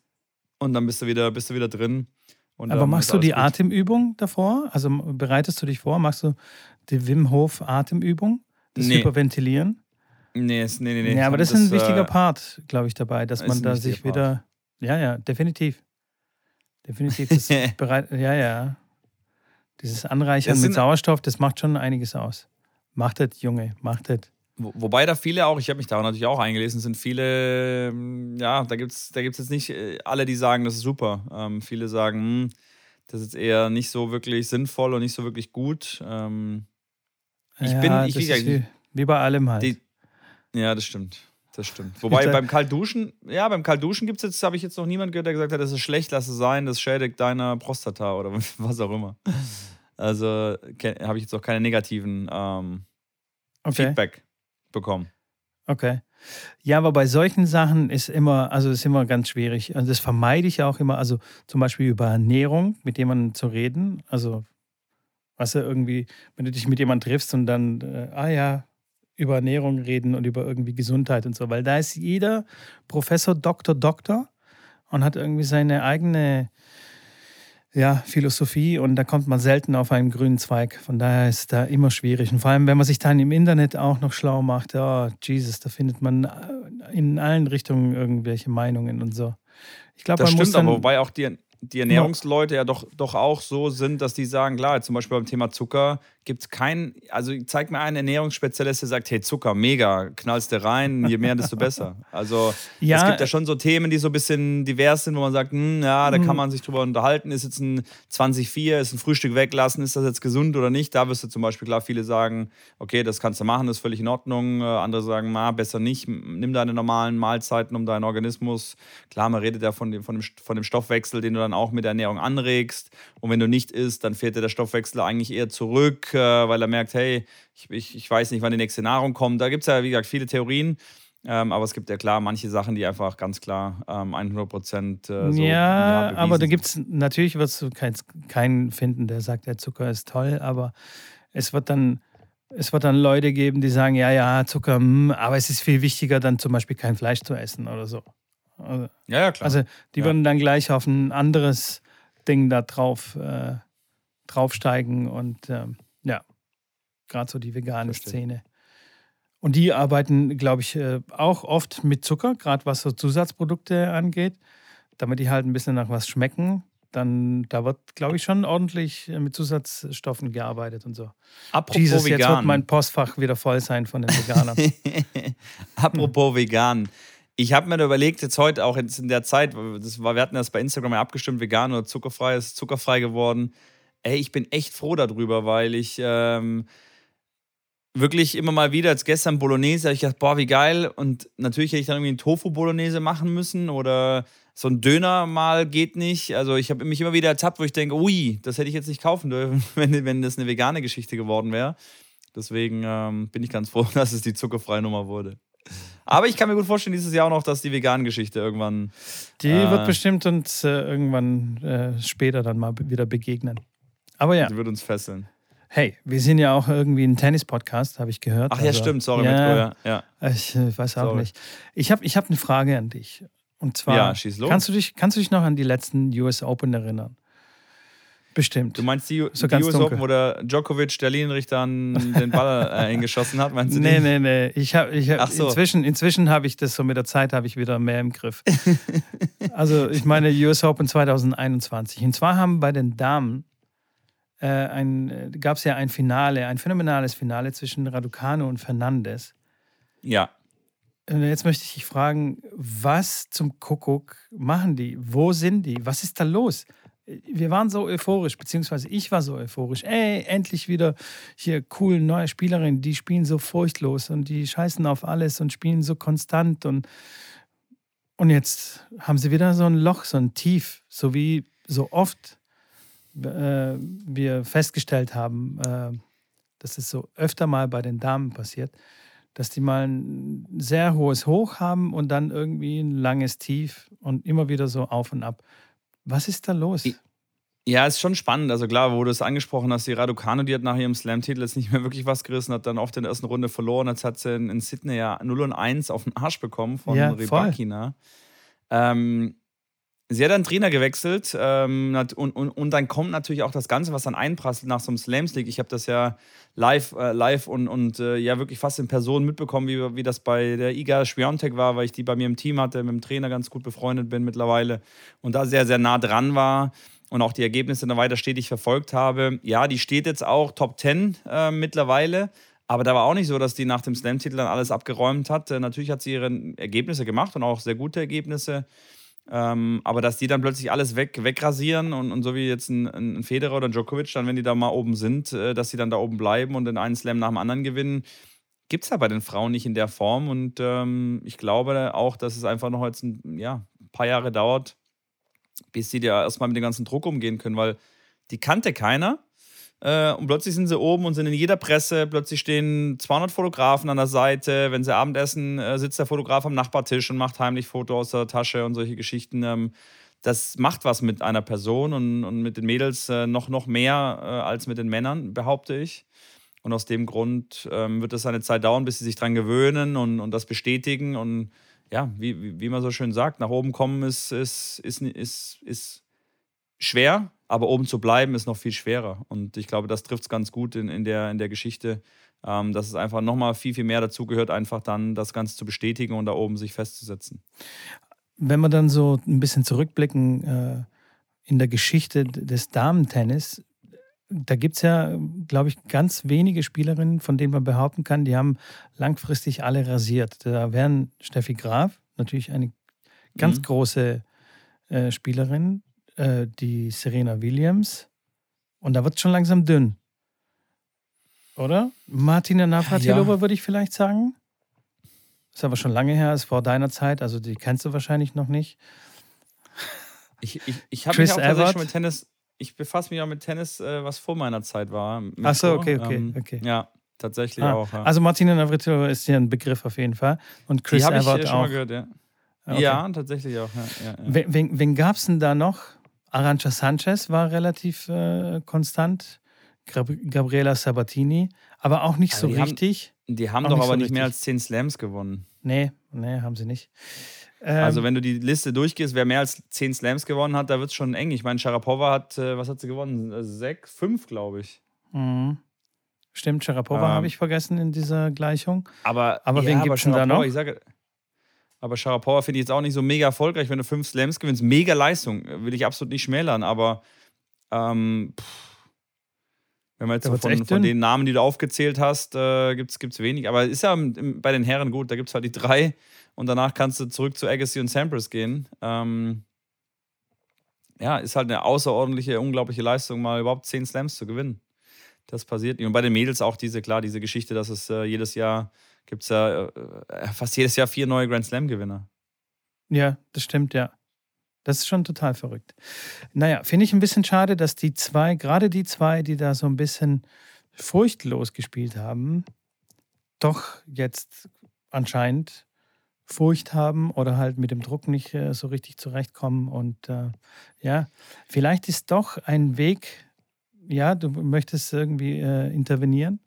und dann bist du wieder, bist du wieder drin. Und Aber machst du die gut. Atemübung davor? Also bereitest du dich vor? Machst du die Wim Hof Atemübung? Das nee. Hyperventilieren? Nee, nee, nee, nee. Ja, aber das, das ist ein wichtiger äh, Part, glaube ich, dabei, dass man da sich wieder. Ja, ja, definitiv. Definitiv. Das bereit, ja, ja. Dieses Anreichern mit Sauerstoff, das macht schon einiges aus. Macht das, Junge, macht das. Wobei da viele auch, ich habe mich da natürlich auch eingelesen, sind viele, ähm, ja, da gibt es da gibt's jetzt nicht äh, alle, die sagen, das ist super. Ähm, viele sagen, hm, das ist eher nicht so wirklich sinnvoll und nicht so wirklich gut. Ähm, ich ja, bin, ich, wie, wie, wie, bei allem halt. Die, ja, das stimmt. Das stimmt. Wobei beim Kaltduschen, ja, beim Kaltduschen gibt es jetzt, habe ich jetzt noch niemanden gehört, der gesagt hat, das ist schlecht, lass es sein, das schädigt deine Prostata oder was auch immer. Also habe ich jetzt auch keine negativen ähm, okay. Feedback bekommen. Okay. Ja, aber bei solchen Sachen ist immer, also ist immer ganz schwierig. Also das vermeide ich auch immer, also zum Beispiel über Ernährung mit jemandem zu reden. Also, was weißt du, irgendwie, wenn du dich mit jemandem triffst und dann, äh, ah ja, über Ernährung reden und über irgendwie Gesundheit und so, weil da ist jeder Professor, Doktor, Doktor und hat irgendwie seine eigene ja, Philosophie und da kommt man selten auf einen grünen Zweig. Von daher ist da immer schwierig. Und vor allem, wenn man sich dann im Internet auch noch schlau macht, oh Jesus, da findet man in allen Richtungen irgendwelche Meinungen und so. Ich glaube, man stimmt, muss dann, aber wobei auch die, die Ernährungsleute ja doch, doch auch so sind, dass die sagen, klar, zum Beispiel beim Thema Zucker gibt es keinen, also zeig mir einen Ernährungsspezialist, der sagt, hey, Zucker, mega, knallst du rein, je mehr, desto besser. Also ja, es gibt ja schon so Themen, die so ein bisschen divers sind, wo man sagt, hm, ja, da kann mhm. man sich drüber unterhalten, ist jetzt ein 20-4, ist ein Frühstück weglassen, ist das jetzt gesund oder nicht? Da wirst du zum Beispiel, klar, viele sagen, okay, das kannst du machen, das ist völlig in Ordnung. Äh, andere sagen, na, besser nicht, nimm deine normalen Mahlzeiten, um deinen Organismus, klar, man redet ja von dem, von dem, von dem Stoffwechsel, den du dann auch mit der Ernährung anregst. Und wenn du nicht isst, dann fährt dir der Stoffwechsel eigentlich eher zurück äh, weil er merkt, hey, ich, ich, ich weiß nicht, wann die nächste Nahrung kommt. Da gibt es ja, wie gesagt, viele Theorien. Ähm, aber es gibt ja klar manche Sachen, die einfach ganz klar ähm, 100 Prozent äh, so. Ja, ja aber da gibt es, natürlich wirst du keinen kein finden, der sagt, der Zucker ist toll, aber es wird dann. Es wird dann Leute geben, die sagen, ja, ja, Zucker, mh, hm, aber es ist viel wichtiger, dann zum Beispiel kein Fleisch zu essen oder so. Also, ja, ja, klar. Also die ja. würden dann gleich auf ein anderes Ding da drauf äh, draufsteigen und ähm, ja gerade so die vegane Verstehe. Szene. Und die arbeiten, glaube ich, äh, auch oft mit Zucker, gerade was so Zusatzprodukte angeht, damit die halt ein bisschen nach was schmecken. Dann, da wird, glaube ich, schon ordentlich äh, mit Zusatzstoffen gearbeitet und so. Apropos Jesus, vegan. jetzt wird mein Postfach wieder voll sein von den Veganern. Apropos hm. vegan. Ich habe mir da überlegt, jetzt heute auch in der Zeit, das war, wir hatten das bei Instagram ja abgestimmt, vegan oder zuckerfrei, ist zuckerfrei geworden. Ey, ich bin echt froh darüber, weil ich ähm, wirklich immer mal wieder, als gestern Bolognese, habe ich gedacht, boah, wie geil. Und natürlich hätte ich dann irgendwie einen Tofu-Bolognese machen müssen oder so ein Döner mal geht nicht. Also ich habe mich immer wieder ertappt, wo ich denke, ui, das hätte ich jetzt nicht kaufen dürfen, wenn, wenn das eine vegane Geschichte geworden wäre. Deswegen ähm, bin ich ganz froh, dass es die zuckerfreie Nummer wurde. Aber ich kann mir gut vorstellen, dieses Jahr auch noch, dass die vegane Geschichte irgendwann. Die äh, wird bestimmt uns äh, irgendwann äh, später dann mal wieder begegnen. Aber ja. Die wird uns fesseln. Hey, wir sind ja auch irgendwie ein Tennis-Podcast, habe ich gehört. Ach ja, also, stimmt, sorry, ja, Metro, ja. ja. Ich äh, weiß auch sorry. nicht. Ich habe ich hab eine Frage an dich. Und zwar, ja, schieß los. Kannst, du dich, kannst du dich noch an die letzten US Open erinnern? Bestimmt. Du meinst die, so die US dunkel. Open, wo der Djokovic der Linienrichter den Ball äh, eingeschossen hat? Meinst du nee, nee, nee. Ich hab, ich hab, so. Inzwischen, inzwischen habe ich das so mit der Zeit habe ich wieder mehr im Griff. also ich meine US Open 2021. Und zwar haben bei den Damen äh, äh, gab es ja ein Finale, ein phänomenales Finale zwischen Raducano und Fernandes. Ja. Und jetzt möchte ich dich fragen, was zum Kuckuck machen die? Wo sind die? Was ist da los? Wir waren so euphorisch, beziehungsweise ich war so euphorisch. Ey, endlich wieder hier cool, neue Spielerinnen, die spielen so furchtlos und die scheißen auf alles und spielen so konstant und, und jetzt haben sie wieder so ein Loch, so ein Tief, so wie so oft äh, wir festgestellt haben, äh, dass es so öfter mal bei den Damen passiert, dass die mal ein sehr hohes Hoch haben und dann irgendwie ein langes Tief und immer wieder so auf und ab. Was ist da los? Ja, ist schon spannend. Also klar, wo du es angesprochen hast, die Raducano, die hat nach ihrem Slam-Titel jetzt nicht mehr wirklich was gerissen, hat dann oft in der ersten Runde verloren. Jetzt hat sie in, in Sydney ja 0 und 1 auf den Arsch bekommen von ja, Rybakina. Ähm, Sie hat dann Trainer gewechselt ähm, und, und, und dann kommt natürlich auch das Ganze, was dann einprasselt nach so einem Slams League. Ich habe das ja live, äh, live und, und äh, ja wirklich fast in Person mitbekommen, wie, wie das bei der Iga Schwiontek war, weil ich die bei mir im Team hatte, mit dem Trainer ganz gut befreundet bin mittlerweile und da sehr, sehr nah dran war und auch die Ergebnisse dann weiter stetig verfolgt habe. Ja, die steht jetzt auch Top 10 äh, mittlerweile. Aber da war auch nicht so, dass die nach dem Slam-Titel dann alles abgeräumt hat. Äh, natürlich hat sie ihre Ergebnisse gemacht und auch sehr gute Ergebnisse. Ähm, aber dass die dann plötzlich alles weg, wegrasieren und, und so wie jetzt ein, ein Federer oder ein Djokovic, dann, wenn die da mal oben sind, äh, dass sie dann da oben bleiben und den einen Slam nach dem anderen gewinnen, gibt es ja bei den Frauen nicht in der Form. Und ähm, ich glaube auch, dass es einfach noch jetzt ein, ja, paar Jahre dauert, bis sie da erstmal mit dem ganzen Druck umgehen können, weil die kannte keiner. Äh, und plötzlich sind sie oben und sind in jeder Presse. Plötzlich stehen 200 Fotografen an der Seite. Wenn sie Abendessen, äh, sitzt der Fotograf am Nachbartisch und macht heimlich Foto aus der Tasche und solche Geschichten. Ähm, das macht was mit einer Person und, und mit den Mädels äh, noch, noch mehr äh, als mit den Männern, behaupte ich. Und aus dem Grund ähm, wird es eine Zeit dauern, bis sie sich daran gewöhnen und, und das bestätigen. Und ja, wie, wie, wie man so schön sagt, nach oben kommen ist, ist, ist, ist, ist schwer, aber oben zu bleiben ist noch viel schwerer. Und ich glaube, das trifft es ganz gut in, in, der, in der Geschichte, ähm, dass es einfach nochmal viel, viel mehr dazu gehört, einfach dann das Ganze zu bestätigen und da oben sich festzusetzen. Wenn wir dann so ein bisschen zurückblicken äh, in der Geschichte des Damentennis, da gibt es ja, glaube ich, ganz wenige Spielerinnen, von denen man behaupten kann, die haben langfristig alle rasiert. Da wären Steffi Graf, natürlich eine ganz mhm. große äh, Spielerin, äh, die Serena Williams. Und da wird es schon langsam dünn. Oder? Martina Navratilova ja. würde ich vielleicht sagen. Ist aber schon lange her, ist vor deiner Zeit, also die kennst du wahrscheinlich noch nicht. Ich, ich, ich habe mich auch tatsächlich schon mit Tennis, ich befasse mich auch mit Tennis, äh, was vor meiner Zeit war. Ach so, okay, okay, ähm, okay. Ja, tatsächlich ah, auch. Ja. Also Martina Navratilova ist hier ein Begriff auf jeden Fall. Und Chris Die Evert ich schon auch. Mal gehört, ja. Okay. Ja, tatsächlich auch. Ja, ja, wen, wen, wen gab es denn da noch? Arancha Sanchez war relativ äh, konstant. Gabriela Sabatini, aber auch nicht also so die richtig. Haben, die haben doch aber so nicht richtig. mehr als 10 Slams gewonnen. Nee, nee, haben sie nicht. Ähm, also, wenn du die Liste durchgehst, wer mehr als 10 Slams gewonnen hat, da wird es schon eng. Ich meine, Sharapova hat, äh, was hat sie gewonnen? Äh, sechs, fünf, glaube ich. Mhm. Stimmt, Sharapova ähm, habe ich vergessen in dieser Gleichung. Aber, aber ja, wen gibt es da noch? Ich sage, aber Sharapova finde ich jetzt auch nicht so mega erfolgreich, wenn du fünf Slams gewinnst. Mega Leistung, will ich absolut nicht schmälern, aber ähm, pff, wenn man jetzt so von, von, den Namen, die du aufgezählt hast, äh, gibt es wenig. Aber ist ja bei den Herren gut, da gibt es halt die drei und danach kannst du zurück zu Agassi und Sampras gehen. Ähm, ja, ist halt eine außerordentliche, unglaubliche Leistung, mal überhaupt zehn Slams zu gewinnen. Das passiert nicht. Und bei den Mädels auch diese, klar, diese Geschichte, dass es äh, jedes Jahr gibt es ja äh, fast jedes Jahr vier neue Grand Slam-Gewinner. Ja, das stimmt, ja. Das ist schon total verrückt. Naja, finde ich ein bisschen schade, dass die zwei, gerade die zwei, die da so ein bisschen furchtlos gespielt haben, doch jetzt anscheinend Furcht haben oder halt mit dem Druck nicht äh, so richtig zurechtkommen. Und äh, ja, vielleicht ist doch ein Weg, ja, du möchtest irgendwie äh, intervenieren.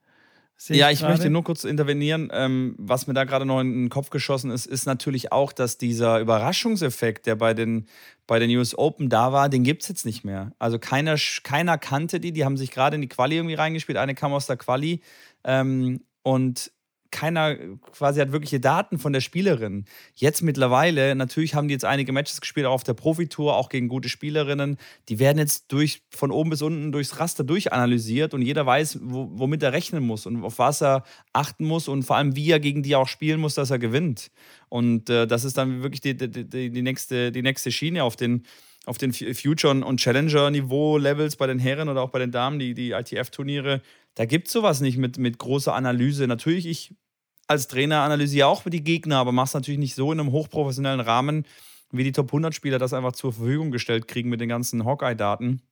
Ja, ich grade. möchte nur kurz intervenieren. Ähm, was mir da gerade noch in den Kopf geschossen ist, ist natürlich auch, dass dieser Überraschungseffekt, der bei den, bei den US Open da war, den gibt es jetzt nicht mehr. Also keiner, keiner kannte die, die haben sich gerade in die Quali irgendwie reingespielt. Eine kam aus der Quali. Ähm, und keiner quasi hat wirkliche Daten von der Spielerin. Jetzt mittlerweile, natürlich haben die jetzt einige Matches gespielt, auch auf der Profitour, auch gegen gute Spielerinnen. Die werden jetzt durch, von oben bis unten durchs Raster durchanalysiert und jeder weiß, wo, womit er rechnen muss und auf was er achten muss und vor allem, wie er gegen die auch spielen muss, dass er gewinnt. Und äh, das ist dann wirklich die, die, die, die, nächste, die nächste Schiene auf den, auf den Future- und Challenger-Niveau-Levels bei den Herren oder auch bei den Damen, die, die ITF-Turniere da gibt es sowas nicht mit, mit großer Analyse. Natürlich, ich als Trainer analysiere auch die Gegner, aber mache es natürlich nicht so in einem hochprofessionellen Rahmen, wie die Top 100 Spieler das einfach zur Verfügung gestellt kriegen mit den ganzen Hawkeye-Daten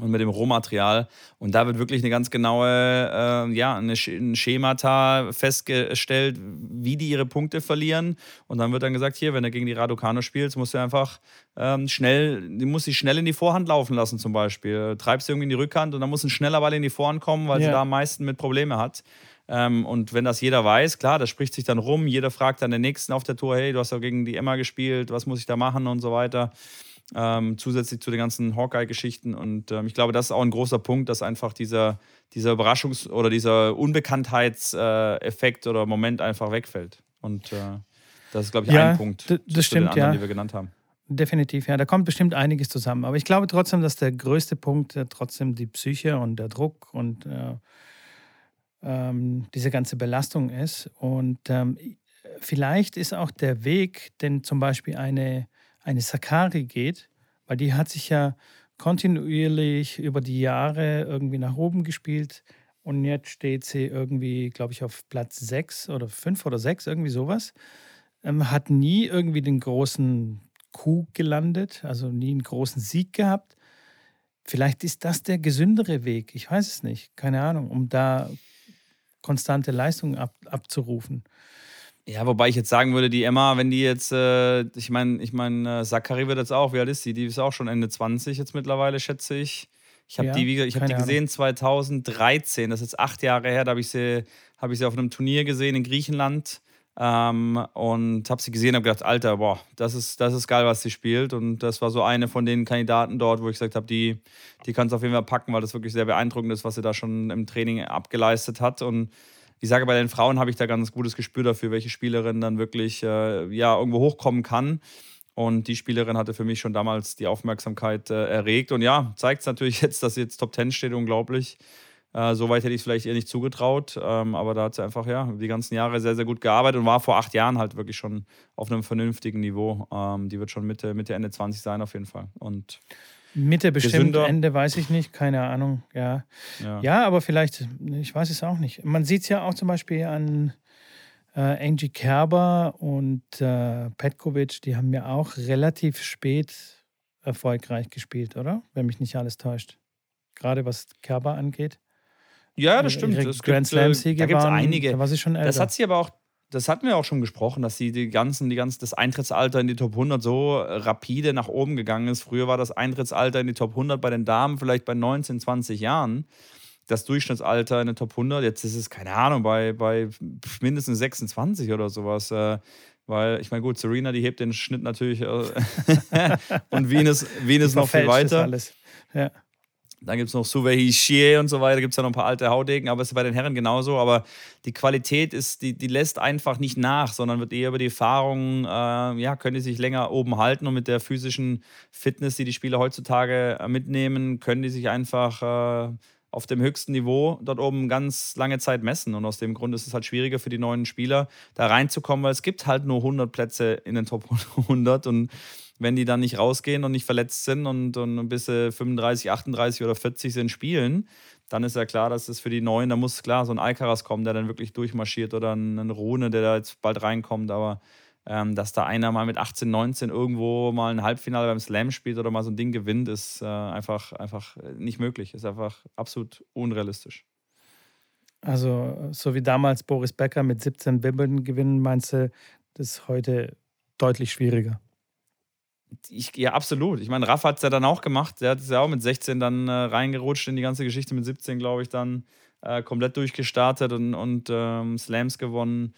und mit dem Rohmaterial. Und da wird wirklich eine ganz genaue, äh, ja, eine, ein Schemata festgestellt, wie die ihre Punkte verlieren. Und dann wird dann gesagt, hier, wenn du gegen die Raducano spielst, musst du einfach ähm, schnell, die muss sich schnell in die Vorhand laufen lassen zum Beispiel. Treibst du irgendwie in die Rückhand und dann muss ein schneller Ball in die Vorhand kommen, weil ja. sie da am meisten mit Probleme hat. Ähm, und wenn das jeder weiß, klar, das spricht sich dann rum. Jeder fragt dann den Nächsten auf der Tour, hey, du hast doch gegen die Emma gespielt, was muss ich da machen und so weiter ähm, zusätzlich zu den ganzen Hawkeye-Geschichten. Und ähm, ich glaube, das ist auch ein großer Punkt, dass einfach dieser, dieser Überraschungs- oder dieser Unbekanntheitseffekt äh, oder Moment einfach wegfällt. Und äh, das ist, glaube ich, ja, ein Punkt das zu stimmt, den anderen, ja. die wir genannt haben. Definitiv, ja. Da kommt bestimmt einiges zusammen. Aber ich glaube trotzdem, dass der größte Punkt äh, trotzdem die Psyche und der Druck und äh, ähm, diese ganze Belastung ist. Und ähm, vielleicht ist auch der Weg, denn zum Beispiel eine eine Sakari geht, weil die hat sich ja kontinuierlich über die Jahre irgendwie nach oben gespielt und jetzt steht sie irgendwie, glaube ich, auf Platz 6 oder 5 oder 6, irgendwie sowas. Ähm, hat nie irgendwie den großen Coup gelandet, also nie einen großen Sieg gehabt. vielleicht ist das der gesündere Weg. Ich weiß es nicht. Keine Ahnung, um da konstante Leistungen ab, abzurufen. Ja, wobei ich jetzt sagen würde, die Emma, wenn die jetzt, äh, ich meine, ich meine, äh, Zachary wird jetzt auch, wie alt ist sie? Die ist auch schon Ende 20 jetzt mittlerweile, schätze ich. Ich habe ja, die, ich hab die gesehen 2013, das ist jetzt acht Jahre her, da habe ich, sie, hab ich sie auf einem Turnier gesehen in Griechenland ähm, und habe sie gesehen und habe gedacht, Alter, boah, das ist, das ist geil, was sie spielt. Und das war so eine von den Kandidaten dort, wo ich gesagt habe, die, die kann es auf jeden Fall packen, weil das wirklich sehr beeindruckend ist, was sie da schon im Training abgeleistet hat. Und ich sage, bei den Frauen habe ich da ganz gutes Gespür dafür, welche Spielerin dann wirklich äh, ja, irgendwo hochkommen kann. Und die Spielerin hatte für mich schon damals die Aufmerksamkeit äh, erregt. Und ja, zeigt es natürlich jetzt, dass sie jetzt Top 10 steht, unglaublich. Äh, Soweit hätte ich es vielleicht ihr nicht zugetraut. Ähm, aber da hat sie einfach ja die ganzen Jahre sehr, sehr gut gearbeitet und war vor acht Jahren halt wirklich schon auf einem vernünftigen Niveau. Ähm, die wird schon Mitte, Mitte, Ende 20 sein auf jeden Fall. Und Mitte bestimmt, gesünder. Ende weiß ich nicht, keine Ahnung. Ja. ja. ja, aber vielleicht, ich weiß es auch nicht. Man sieht es ja auch zum Beispiel an äh, Angie Kerber und äh, Petkovic, die haben ja auch relativ spät erfolgreich gespielt, oder? Wenn mich nicht alles täuscht. Gerade was Kerber angeht. Ja, das stimmt. Es Grand Slam-Siege da gibt es einige. Da war sie schon älter. Das hat sie aber auch, das hatten wir auch schon gesprochen, dass sie die ganzen, die ganzen, das Eintrittsalter in die Top 100 so rapide nach oben gegangen ist. Früher war das Eintrittsalter in die Top 100 bei den Damen vielleicht bei 19, 20 Jahren. Das Durchschnittsalter in der Top 100, jetzt ist es, keine Ahnung, bei, bei mindestens 26 oder sowas. Äh, weil, ich meine, gut, Serena, die hebt den Schnitt natürlich äh, und Venus, Venus noch viel weiter. Alles. Ja. Dann gibt es noch Suvehi Shie und so weiter, gibt es ja noch ein paar alte Haudegen, aber es ist bei den Herren genauso. Aber die Qualität ist, die, die lässt einfach nicht nach, sondern wird eher über die Erfahrung, äh, ja, können die sich länger oben halten und mit der physischen Fitness, die die Spieler heutzutage äh, mitnehmen, können die sich einfach äh, auf dem höchsten Niveau dort oben ganz lange Zeit messen. Und aus dem Grund ist es halt schwieriger für die neuen Spieler, da reinzukommen, weil es gibt halt nur 100 Plätze in den Top 100 und wenn die dann nicht rausgehen und nicht verletzt sind und, und bis 35, 38 oder 40 sind spielen, dann ist ja klar, dass es für die Neuen, da muss klar so ein Alcaraz kommen, der dann wirklich durchmarschiert oder ein, Rune, der da jetzt bald reinkommt, aber ähm, dass da einer mal mit 18, 19 irgendwo mal ein Halbfinale beim Slam spielt oder mal so ein Ding gewinnt, ist äh, einfach, einfach nicht möglich, ist einfach absolut unrealistisch. Also, so wie damals Boris Becker mit 17 Wimbledon gewinnen, meinst du, das ist heute deutlich schwieriger? Ich, ja, absolut. Ich meine, Raff hat es ja dann auch gemacht. Der hat es ja auch mit 16 dann äh, reingerutscht in die ganze Geschichte. Mit 17, glaube ich, dann äh, komplett durchgestartet und, und ähm, Slams gewonnen.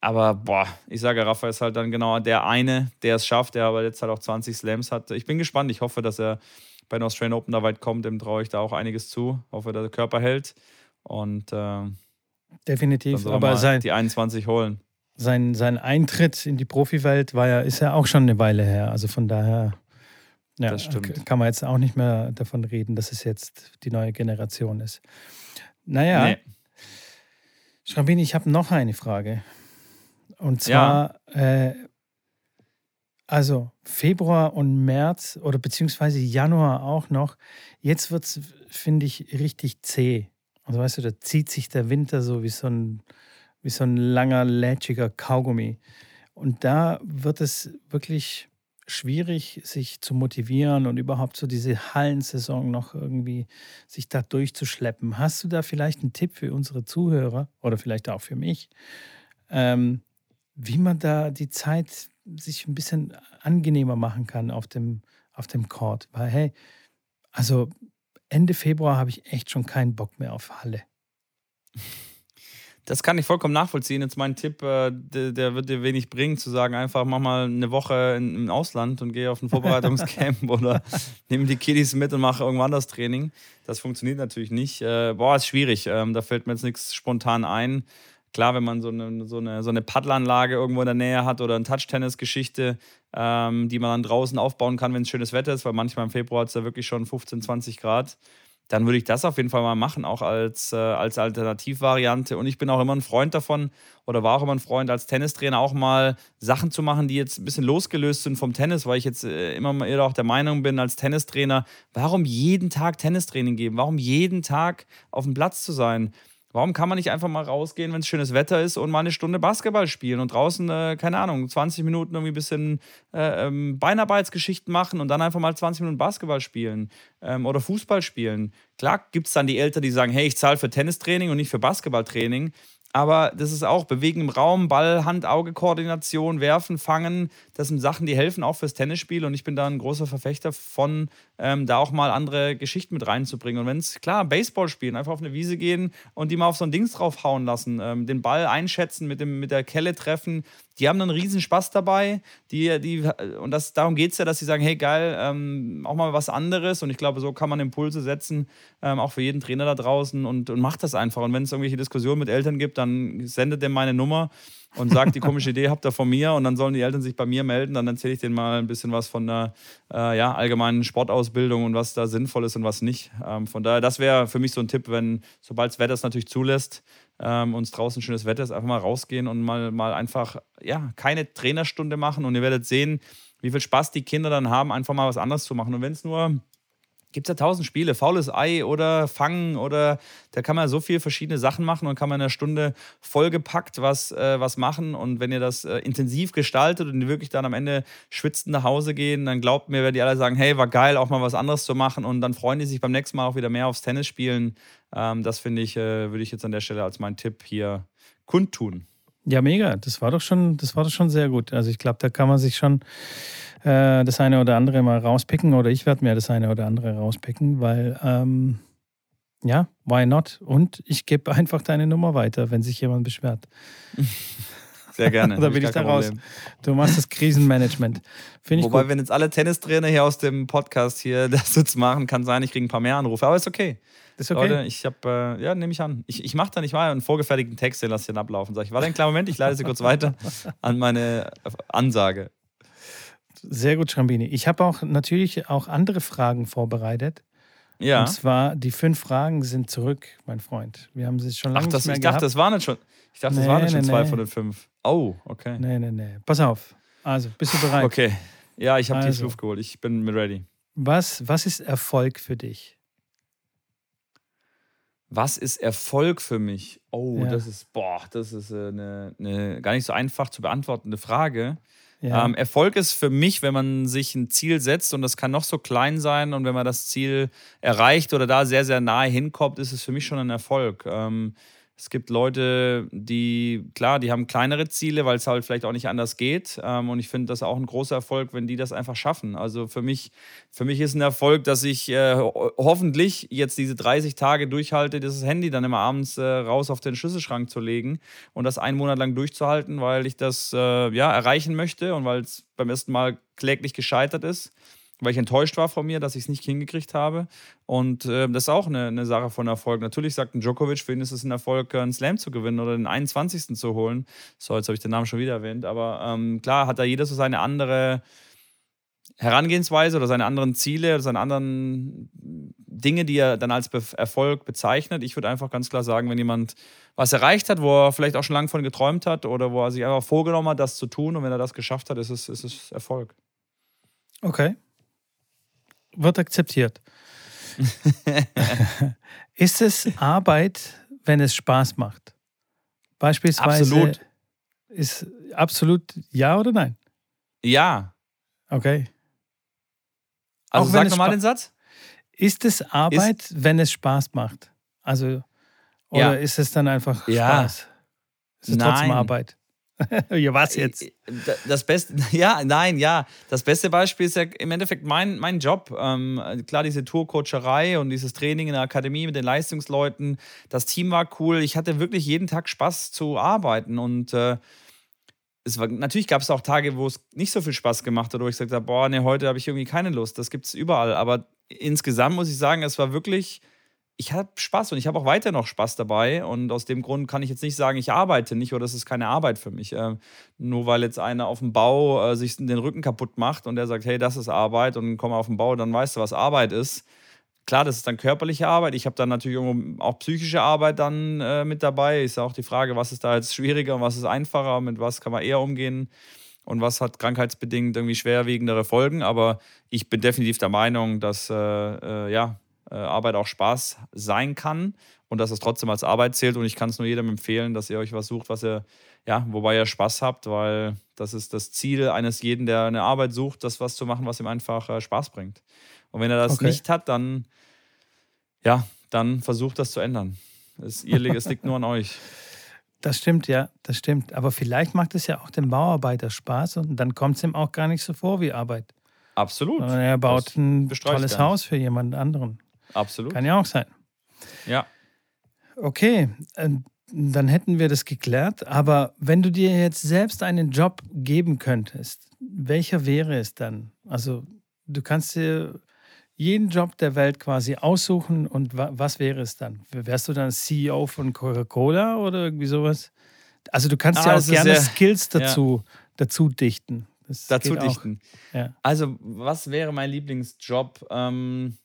Aber boah, ich sage, Rafa ist halt dann genau der eine, der es schafft, der aber jetzt halt auch 20 Slams hat. Ich bin gespannt. Ich hoffe, dass er bei den Australian Open da weit kommt. Dem traue ich da auch einiges zu. Ich hoffe, dass der Körper hält. Und äh, definitiv. Aber sein, die 21 holen sein, sein Eintritt in die Profiwelt war ja, ist ja auch schon eine Weile her. Also von daher ja, kann man jetzt auch nicht mehr davon reden, dass es jetzt die neue Generation ist. Naja, nee. Schrambini, ich habe noch eine Frage. Und zwar, ja. äh, also Februar und März oder beziehungsweise Januar auch noch. Jetzt wird es, finde ich, richtig zäh. Also weißt du, da zieht sich der Winter so wie so ein wie so ein langer, lätschiger Kaugummi. Und da wird es wirklich schwierig, sich zu motivieren und überhaupt so diese Hallensaison noch irgendwie sich da durchzuschleppen. Hast du da vielleicht einen Tipp für unsere Zuhörer oder vielleicht auch für mich, ähm, wie man da die Zeit sich ein bisschen angenehmer machen kann auf dem, auf dem Court? Weil, hey, also Ende Februar habe ich echt schon keinen Bock mehr auf Halle. Das kann ich vollkommen nachvollziehen. Jetzt mein Tipp, äh, der, der, wird dir wenig bringen, zu sagen, einfach mach mal eine Woche im Ausland und geh auf ein Vorbereitungscamp oder nimm die Kiddies mit und mach irgendwo anders Training. Das funktioniert natürlich nicht. Äh, boah, ist schwierig. Ähm, da fällt mir jetzt nichts spontan ein. Klar, wenn man so eine, so eine, so eine Paddelanlage irgendwo in der Nähe hat oder eine Touch-Tennis-Geschichte, ähm, die man dann draußen aufbauen kann, wenn es schönes Wetter ist, weil manchmal im Februar hat es ja wirklich schon 15, 20 Grad dann würde ich das auf jeden Fall mal machen, auch als, äh, als Alternativvariante. Und ich bin auch immer ein Freund davon oder war auch immer ein Freund, als Tennistrainer auch mal Sachen zu machen, die jetzt ein bisschen losgelöst sind vom Tennis, weil ich jetzt äh, immer eher auch der Meinung bin, als Tennistrainer, warum jeden Tag Tennistraining geben? Warum jeden Tag auf dem Platz zu sein? Warum kann man nicht einfach mal rausgehen, wenn es schönes Wetter ist und mal eine Stunde Basketball spielen und draußen, äh, keine Ahnung, 20 Minuten irgendwie ein bisschen äh, ähm, Beinarbeitsgeschichten machen und dann einfach mal 20 Minuten Basketball spielen ähm, oder Fußball spielen. Klar gibt es dann die Eltern, die sagen, hey, ich zahle für Tennistraining und nicht für Basketballtraining. Aber das ist auch Bewegen im Raum, Ball, Hand-Auge-Koordination, Werfen, Fangen. Das sind Sachen, die helfen auch fürs Tennisspiel. Und ich bin da ein großer Verfechter von, ähm, da auch mal andere Geschichten mit reinzubringen. Und wenn es, klar, Baseball spielen, einfach auf eine Wiese gehen und die mal auf so ein Dings draufhauen lassen, ähm, den Ball einschätzen, mit, dem, mit der Kelle treffen, die haben dann riesen Spaß dabei. Die, die, und das, darum geht es ja, dass sie sagen, hey geil, ähm, auch mal was anderes. Und ich glaube, so kann man Impulse setzen, ähm, auch für jeden Trainer da draußen und, und macht das einfach. Und wenn es irgendwelche Diskussionen mit Eltern gibt, dann sendet dem meine Nummer und sagt, die komische Idee habt ihr von mir und dann sollen die Eltern sich bei mir melden. Dann erzähle ich denen mal ein bisschen was von der äh, ja, allgemeinen Sportausbildung und was da sinnvoll ist und was nicht. Ähm, von daher, das wäre für mich so ein Tipp, wenn, sobald das Wetter es natürlich zulässt, ähm, uns draußen schönes Wetter ist, einfach mal rausgehen und mal, mal einfach, ja, keine Trainerstunde machen und ihr werdet sehen, wie viel Spaß die Kinder dann haben, einfach mal was anderes zu machen. Und wenn es nur gibt es ja tausend Spiele, faules Ei oder Fangen oder da kann man so viele verschiedene Sachen machen und kann man in einer Stunde vollgepackt was, äh, was machen. Und wenn ihr das äh, intensiv gestaltet und wirklich dann am Ende schwitzend nach Hause gehen, dann glaubt mir, werden die alle sagen, hey, war geil, auch mal was anderes zu machen und dann freuen die sich beim nächsten Mal auch wieder mehr aufs Tennis spielen. Ähm, das finde ich, äh, würde ich jetzt an der Stelle als meinen Tipp hier kundtun. Ja, mega. Das war doch schon, das war doch schon sehr gut. Also ich glaube, da kann man sich schon äh, das eine oder andere mal rauspicken oder ich werde mir das eine oder andere rauspicken, weil ähm, ja, why not? Und ich gebe einfach deine Nummer weiter, wenn sich jemand beschwert. Sehr gerne. da bin ich da raus. Du machst das Krisenmanagement. Finde ich Wobei, gut. wenn jetzt alle Tennistrainer hier aus dem Podcast hier das jetzt machen, kann sein, ich kriege ein paar mehr Anrufe. Aber ist okay. Ist okay. Leute, ich habe, äh, ja, nehme ich an. Ich, ich mache dann, ich war ja einen vorgefertigten Text, den lasse ich dann ablaufen. Sag ich, warte einen kleinen Moment, ich leite sie kurz weiter an meine Ansage. Sehr gut, Schrambini. Ich habe auch natürlich auch andere Fragen vorbereitet. Ja. Und zwar, die fünf Fragen sind zurück, mein Freund. Wir haben sie schon lange Ach, das, nicht mehr ich gehabt. dachte, das waren jetzt schon, ich dachte, nee, das waren jetzt schon nee, zwei nee. von den fünf. Oh, okay. Nee, nee, nee. Pass auf. Also, bist du bereit? Okay. Ja, ich habe also, die Luft geholt. Ich bin ready. Was, was ist Erfolg für dich? Was ist Erfolg für mich? Oh, ja. das ist, boah, das ist eine, eine gar nicht so einfach zu beantwortende Frage. Ja. Ähm, Erfolg ist für mich, wenn man sich ein Ziel setzt und das kann noch so klein sein und wenn man das Ziel erreicht oder da sehr, sehr nahe hinkommt, ist es für mich schon ein Erfolg. Ähm, es gibt Leute, die, klar, die haben kleinere Ziele, weil es halt vielleicht auch nicht anders geht. Ähm, und ich finde das auch ein großer Erfolg, wenn die das einfach schaffen. Also für mich, für mich ist ein Erfolg, dass ich äh, hoffentlich jetzt diese 30 Tage durchhalte, dieses Handy dann immer abends äh, raus auf den Schlüsselschrank zu legen und das einen Monat lang durchzuhalten, weil ich das äh, ja, erreichen möchte und weil es beim ersten Mal kläglich gescheitert ist weil ich enttäuscht war von mir, dass ich es nicht hingekriegt habe. Und äh, das ist auch eine, eine, Sache von Erfolg. Natürlich sagt ein Djokovic, für ihn ist es ein Erfolg, einen Slam zu gewinnen oder den 21. zu holen. So, jetzt habe ich den Namen schon wieder erwähnt. Aber ähm, klar hat da jeder so seine andere Herangehensweise oder seine anderen Ziele oder seine anderen Dinge, die er dann als Be Erfolg bezeichnet. Ich würde einfach ganz klar sagen, wenn jemand was erreicht hat, wo er vielleicht auch schon lange von geträumt hat oder wo er sich einfach vorgenommen hat, das zu tun und wenn er das geschafft hat, ist es, ist es Erfolg. Okay, wird akzeptiert. ist es Arbeit, wenn es Spaß macht? Beispielsweise. Absolut. Ist absolut ja oder nein? Ja. Okay. Also Auch sag nochmal den Satz. Ist es Arbeit, ist wenn es Spaß macht? Also, oder ja. ist es dann einfach Spaß? Ja. Ist es Nein. trotzdem Arbeit? ja, was jetzt? Äh, das Beste, ja, nein, ja. Das beste Beispiel ist ja im Endeffekt mein, mein Job. Ähm, klar, diese Tourcoacherei und dieses Training in der Akademie mit den Leistungsleuten. Das Team war cool. Ich hatte wirklich jeden Tag Spaß zu arbeiten und äh, es war, natürlich gab es auch Tage, wo es nicht so viel Spaß gemacht hat, wo ich gesagt habe, boah, nee, heute habe ich irgendwie keine Lust. Das gibt es überall. Aber insgesamt muss ich sagen, es war wirklich ich habe Spaß und ich habe auch weiter noch Spaß dabei. Und aus dem Grund kann ich jetzt nicht sagen, ich arbeite nicht oder das ist keine Arbeit für mich. Äh, nur weil jetzt einer auf dem Bau äh, sich den Rücken kaputt macht und der sagt, hey, das ist Arbeit und komm auf den Bau, dann weißt du, was Arbeit ist. Klar, das ist dann körperliche Arbeit. Ich habe dann natürlich auch psychische Arbeit dann äh, mit dabei. Ist ja auch die Frage, was ist da jetzt schwieriger und was ist einfacher, mit was kann man eher umgehen und was hat krankheitsbedingt irgendwie schwerwiegendere Folgen. Aber ich bin definitiv der Meinung, dass äh, äh ja, Arbeit auch Spaß sein kann und dass es trotzdem als Arbeit zählt. Und ich kann es nur jedem empfehlen, dass ihr euch was sucht, was ihr, ja, wobei ihr Spaß habt, weil das ist das Ziel eines jeden, der eine Arbeit sucht, das was zu machen, was ihm einfach äh, Spaß bringt. Und wenn er das okay. nicht hat, dann, ja, dann versucht das zu ändern. Es, ihr, es liegt nur an euch. Das stimmt, ja, das stimmt. Aber vielleicht macht es ja auch dem Bauarbeiter Spaß und dann kommt es ihm auch gar nicht so vor wie Arbeit. Absolut. Er baut das ein tolles Haus für jemand anderen. Absolut. Kann ja auch sein. Ja. Okay, ähm, dann hätten wir das geklärt. Aber wenn du dir jetzt selbst einen Job geben könntest, welcher wäre es dann? Also du kannst dir jeden Job der Welt quasi aussuchen und wa was wäre es dann? Wärst du dann CEO von Coca-Cola oder irgendwie sowas? Also du kannst ah, ja auch gerne sehr, Skills dazu, ja. dazu dichten. Das dazu dichten. Ja. Also was wäre mein Lieblingsjob? Ähm,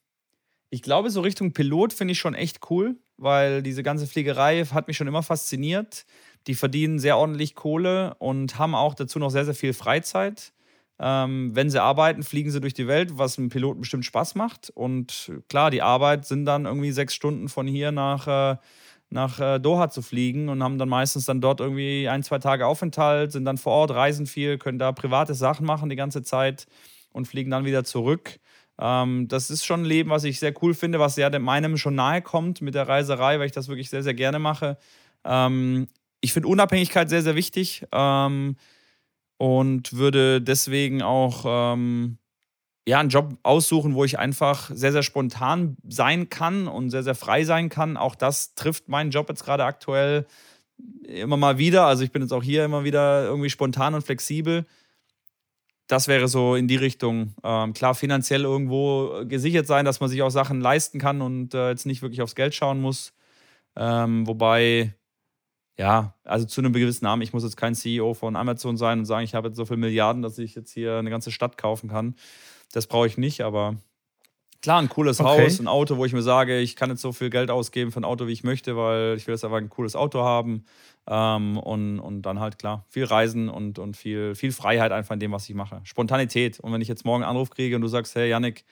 ich glaube, so Richtung Pilot finde ich schon echt cool, weil diese ganze Fliegerei hat mich schon immer fasziniert. Die verdienen sehr ordentlich Kohle und haben auch dazu noch sehr, sehr viel Freizeit. Ähm, wenn sie arbeiten, fliegen sie durch die Welt, was einem Piloten bestimmt Spaß macht. Und klar, die Arbeit sind dann irgendwie sechs Stunden von hier nach, äh, nach äh, Doha zu fliegen und haben dann meistens dann dort irgendwie ein, zwei Tage Aufenthalt, sind dann vor Ort, reisen viel, können da private Sachen machen die ganze Zeit und fliegen dann wieder zurück. Ähm, das ist schon ein Leben, was ich sehr cool finde, was ja meinem schon nahe kommt mit der Reiserei, weil ich das wirklich sehr, sehr gerne mache. Ähm, ich finde Unabhängigkeit sehr, sehr wichtig. Ähm, und würde deswegen auch ähm, ja, einen Job aussuchen, wo ich einfach sehr, sehr spontan sein kann und sehr, sehr frei sein kann. Auch das trifft meinen Job jetzt gerade aktuell immer mal wieder. Also ich bin jetzt auch hier immer wieder irgendwie spontan und flexibel. Das wäre so in die Richtung. Ähm, klar, finanziell irgendwo gesichert sein, dass man sich auch Sachen leisten kann und äh, jetzt nicht wirklich aufs Geld schauen muss. Ähm, wobei ja, also zu einem gewissen Namen. Ich muss jetzt kein CEO von Amazon sein und sagen, ich habe jetzt so viele Milliarden, dass ich jetzt hier eine ganze Stadt kaufen kann. Das brauche ich nicht, aber klar, ein cooles okay. Haus, ein Auto, wo ich mir sage, ich kann jetzt so viel Geld ausgeben für ein Auto, wie ich möchte, weil ich will jetzt einfach ein cooles Auto haben. Ähm, und, und dann halt klar, viel Reisen und, und viel, viel Freiheit einfach in dem, was ich mache. Spontanität. Und wenn ich jetzt morgen einen Anruf kriege und du sagst, hey Yannick,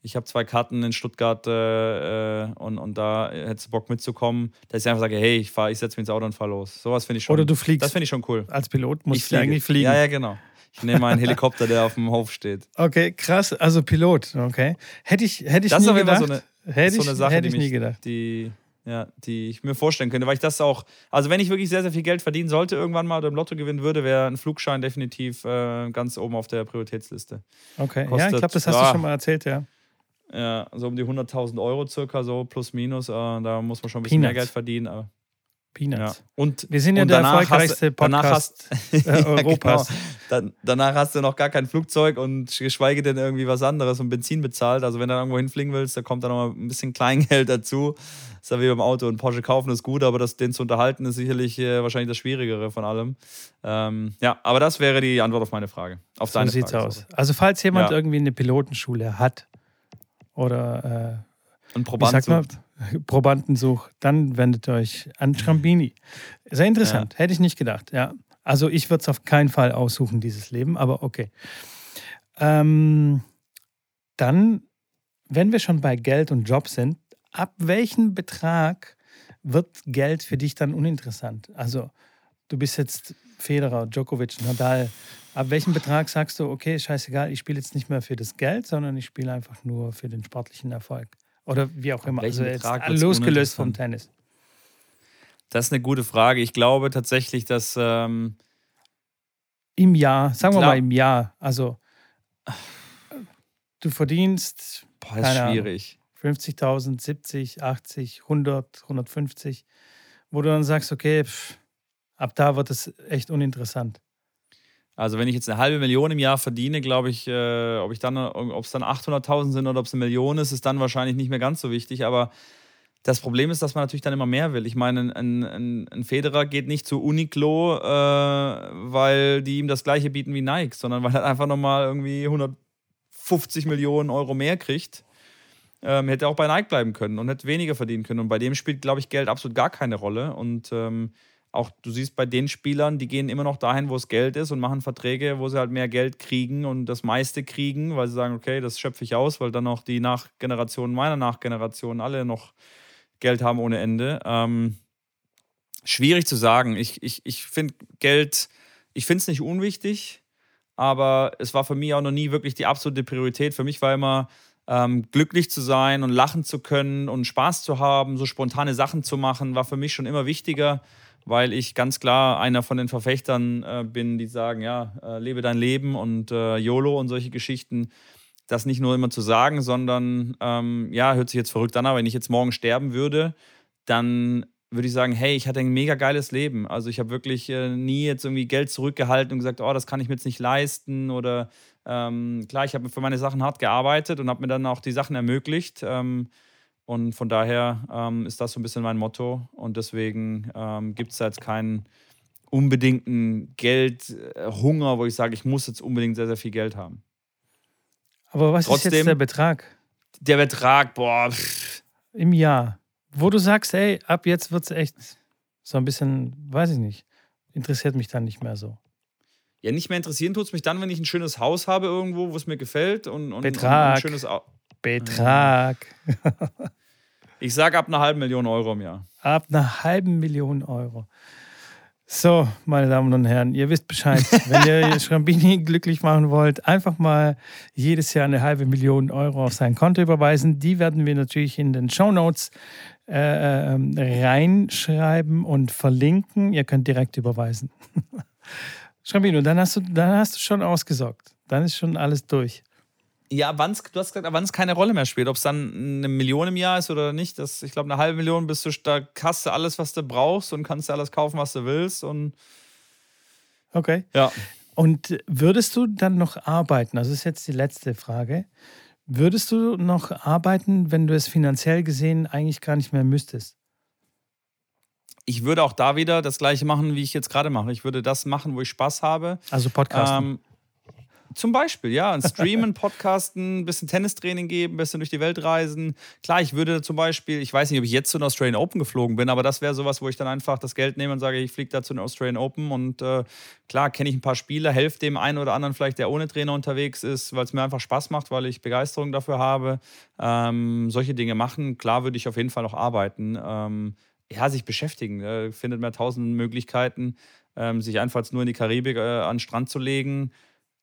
ich habe zwei Karten in Stuttgart äh, äh, und, und da hättest du Bock mitzukommen, dass ich einfach sage, hey, ich, ich setze mich ins Auto und fahre los. Sowas finde ich schon. Oder du fliegst. Das finde ich schon cool. Als Pilot musst du eigentlich fliegen. Ja, ja, genau. Ich nehme einen Helikopter, der auf dem Hof steht. Okay, krass. Also Pilot, okay. Hätte ich, hätte ich das nie ist gedacht. So eine, hätte so eine Sache, hätte ich die nie gedacht. Die, ja, die ich mir vorstellen könnte, weil ich das auch, also wenn ich wirklich sehr, sehr viel Geld verdienen sollte, irgendwann mal oder im Lotto gewinnen würde, wäre ein Flugschein definitiv äh, ganz oben auf der Prioritätsliste. Okay, Kostet, ja, ich glaube, das hast ja, du schon mal erzählt, ja. Ja, so um die 100.000 Euro circa, so plus minus. Äh, da muss man schon ein bisschen Peanuts. mehr Geld verdienen. Aber, Peanuts. Ja. Und, Wir sind ja der erfolgreichste hast, Podcast hast, äh, Europas. Genau. Dann, danach hast du noch gar kein Flugzeug und geschweige denn irgendwie was anderes und Benzin bezahlt. Also wenn du irgendwo hinfliegen willst, da kommt dann noch mal ein bisschen Kleingeld dazu. ist ja wie beim Auto. Und Porsche kaufen ist gut, aber das, den zu unterhalten ist sicherlich äh, wahrscheinlich das Schwierigere von allem. Ähm, ja, aber das wäre die Antwort auf meine Frage. Auf so deine sieht's Frage, aus. Also falls jemand ja. irgendwie eine Pilotenschule hat, oder äh, Probanden Probandensuch, dann wendet euch an Schrambini. Sehr interessant, ja. hätte ich nicht gedacht. Ja. Also ich würde es auf keinen Fall aussuchen, dieses Leben, aber okay. Ähm, dann, wenn wir schon bei Geld und Job sind, ab welchem Betrag wird Geld für dich dann uninteressant? Also du bist jetzt Federer, Djokovic, Nadal, Ab welchem Betrag sagst du, okay, scheißegal, ich spiele jetzt nicht mehr für das Geld, sondern ich spiele einfach nur für den sportlichen Erfolg? Oder wie auch immer. Also jetzt losgelöst vom Tennis. Das ist eine gute Frage. Ich glaube tatsächlich, dass. Ähm, Im Jahr, sagen klar. wir mal im Jahr. Also, du verdienst. Boah, ist schwierig. 50.000, 70, 80, 100, 150, wo du dann sagst, okay, pff, ab da wird es echt uninteressant. Also wenn ich jetzt eine halbe Million im Jahr verdiene, glaube ich, äh, ob ich dann, es dann 800.000 sind oder ob es eine Million ist, ist dann wahrscheinlich nicht mehr ganz so wichtig. Aber das Problem ist, dass man natürlich dann immer mehr will. Ich meine, ein, ein, ein Federer geht nicht zu Uniqlo, äh, weil die ihm das gleiche bieten wie Nike, sondern weil er einfach nochmal irgendwie 150 Millionen Euro mehr kriegt. Ähm, hätte auch bei Nike bleiben können und hätte weniger verdienen können. Und bei dem spielt, glaube ich, Geld absolut gar keine Rolle. Und ähm, auch du siehst bei den Spielern, die gehen immer noch dahin, wo es Geld ist und machen Verträge, wo sie halt mehr Geld kriegen und das meiste kriegen, weil sie sagen, okay, das schöpfe ich aus, weil dann auch die Nachgenerationen meiner Nachgeneration alle noch Geld haben ohne Ende. Ähm, schwierig zu sagen. Ich, ich, ich finde Geld, ich finde es nicht unwichtig, aber es war für mich auch noch nie wirklich die absolute Priorität. Für mich war immer ähm, glücklich zu sein und lachen zu können und Spaß zu haben, so spontane Sachen zu machen, war für mich schon immer wichtiger, weil ich ganz klar einer von den Verfechtern äh, bin, die sagen, ja, äh, lebe dein Leben und äh, YOLO und solche Geschichten. Das nicht nur immer zu sagen, sondern ähm, ja, hört sich jetzt verrückt an, aber wenn ich jetzt morgen sterben würde, dann würde ich sagen, hey, ich hatte ein mega geiles Leben. Also ich habe wirklich äh, nie jetzt irgendwie Geld zurückgehalten und gesagt, oh, das kann ich mir jetzt nicht leisten oder ähm, klar, ich habe für meine Sachen hart gearbeitet und habe mir dann auch die Sachen ermöglicht. Ähm, und von daher ähm, ist das so ein bisschen mein Motto. Und deswegen ähm, gibt es da jetzt keinen unbedingten Geldhunger, wo ich sage, ich muss jetzt unbedingt sehr, sehr viel Geld haben. Aber was Trotzdem, ist jetzt der Betrag? Der Betrag, boah. Pff. Im Jahr. Wo du sagst, ey, ab jetzt wird es echt so ein bisschen, weiß ich nicht, interessiert mich dann nicht mehr so. Ja, nicht mehr interessieren tut es mich dann, wenn ich ein schönes Haus habe irgendwo, wo es mir gefällt und, und, Betrag. Und ein schönes Au Betrag. ich sage ab einer halben Million Euro im Jahr. Ab einer halben Million Euro. So, meine Damen und Herren, ihr wisst Bescheid. Wenn ihr Schrambini glücklich machen wollt, einfach mal jedes Jahr eine halbe Million Euro auf sein Konto überweisen. Die werden wir natürlich in den Show Notes äh, ähm, reinschreiben und verlinken. Ihr könnt direkt überweisen. Schrambino, dann hast du, dann hast du schon ausgesorgt. Dann ist schon alles durch. Ja, wann's, du hast gesagt, wann es keine Rolle mehr spielt. Ob es dann eine Million im Jahr ist oder nicht. Das, ich glaube, eine halbe Million bist du, da hast du alles, was du brauchst und kannst dir alles kaufen, was du willst. Und okay. Ja. Und würdest du dann noch arbeiten? Also, das ist jetzt die letzte Frage. Würdest du noch arbeiten, wenn du es finanziell gesehen eigentlich gar nicht mehr müsstest? Ich würde auch da wieder das gleiche machen, wie ich jetzt gerade mache. Ich würde das machen, wo ich Spaß habe. Also Podcasten. Ähm, zum Beispiel, ja. Ein Streamen, Podcasten, ein bisschen Tennistraining geben, ein bisschen durch die Welt reisen. Klar, ich würde zum Beispiel, ich weiß nicht, ob ich jetzt zu den Australian Open geflogen bin, aber das wäre sowas, wo ich dann einfach das Geld nehme und sage, ich fliege da zu den Australian Open und äh, klar, kenne ich ein paar Spieler, helfe dem einen oder anderen vielleicht, der ohne Trainer unterwegs ist, weil es mir einfach Spaß macht, weil ich Begeisterung dafür habe. Ähm, solche Dinge machen. Klar würde ich auf jeden Fall noch arbeiten. Ähm, ja, sich beschäftigen. Äh, findet man tausend Möglichkeiten, ähm, sich einfach nur in die Karibik äh, an den Strand zu legen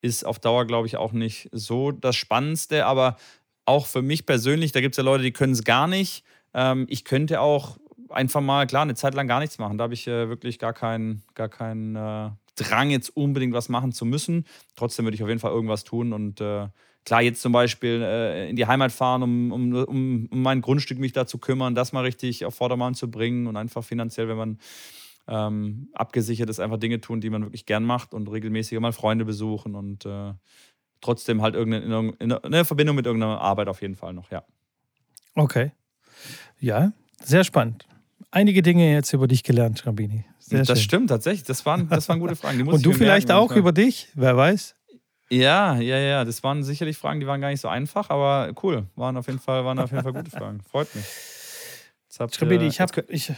ist auf Dauer, glaube ich, auch nicht so das Spannendste. Aber auch für mich persönlich, da gibt es ja Leute, die können es gar nicht. Ähm, ich könnte auch einfach mal, klar, eine Zeit lang gar nichts machen. Da habe ich äh, wirklich gar keinen gar kein, äh, Drang, jetzt unbedingt was machen zu müssen. Trotzdem würde ich auf jeden Fall irgendwas tun und äh, klar, jetzt zum Beispiel äh, in die Heimat fahren, um, um, um, um mein Grundstück mich da zu kümmern, das mal richtig auf Vordermann zu bringen und einfach finanziell, wenn man ähm, abgesichert ist, einfach Dinge tun, die man wirklich gern macht und regelmäßig mal Freunde besuchen und äh, trotzdem halt irgendeine, eine Verbindung mit irgendeiner Arbeit auf jeden Fall noch, ja. Okay. Ja, sehr spannend. Einige Dinge jetzt über dich gelernt, Schrambini. das schön. stimmt tatsächlich. Das waren, das waren gute Fragen. und du vielleicht merken, auch über dich, wer weiß. Ja, ja, ja. Das waren sicherlich Fragen, die waren gar nicht so einfach, aber cool. Waren auf jeden Fall, waren auf jeden Fall gute Fragen. Freut mich. Schrambini, ich habe. Ich,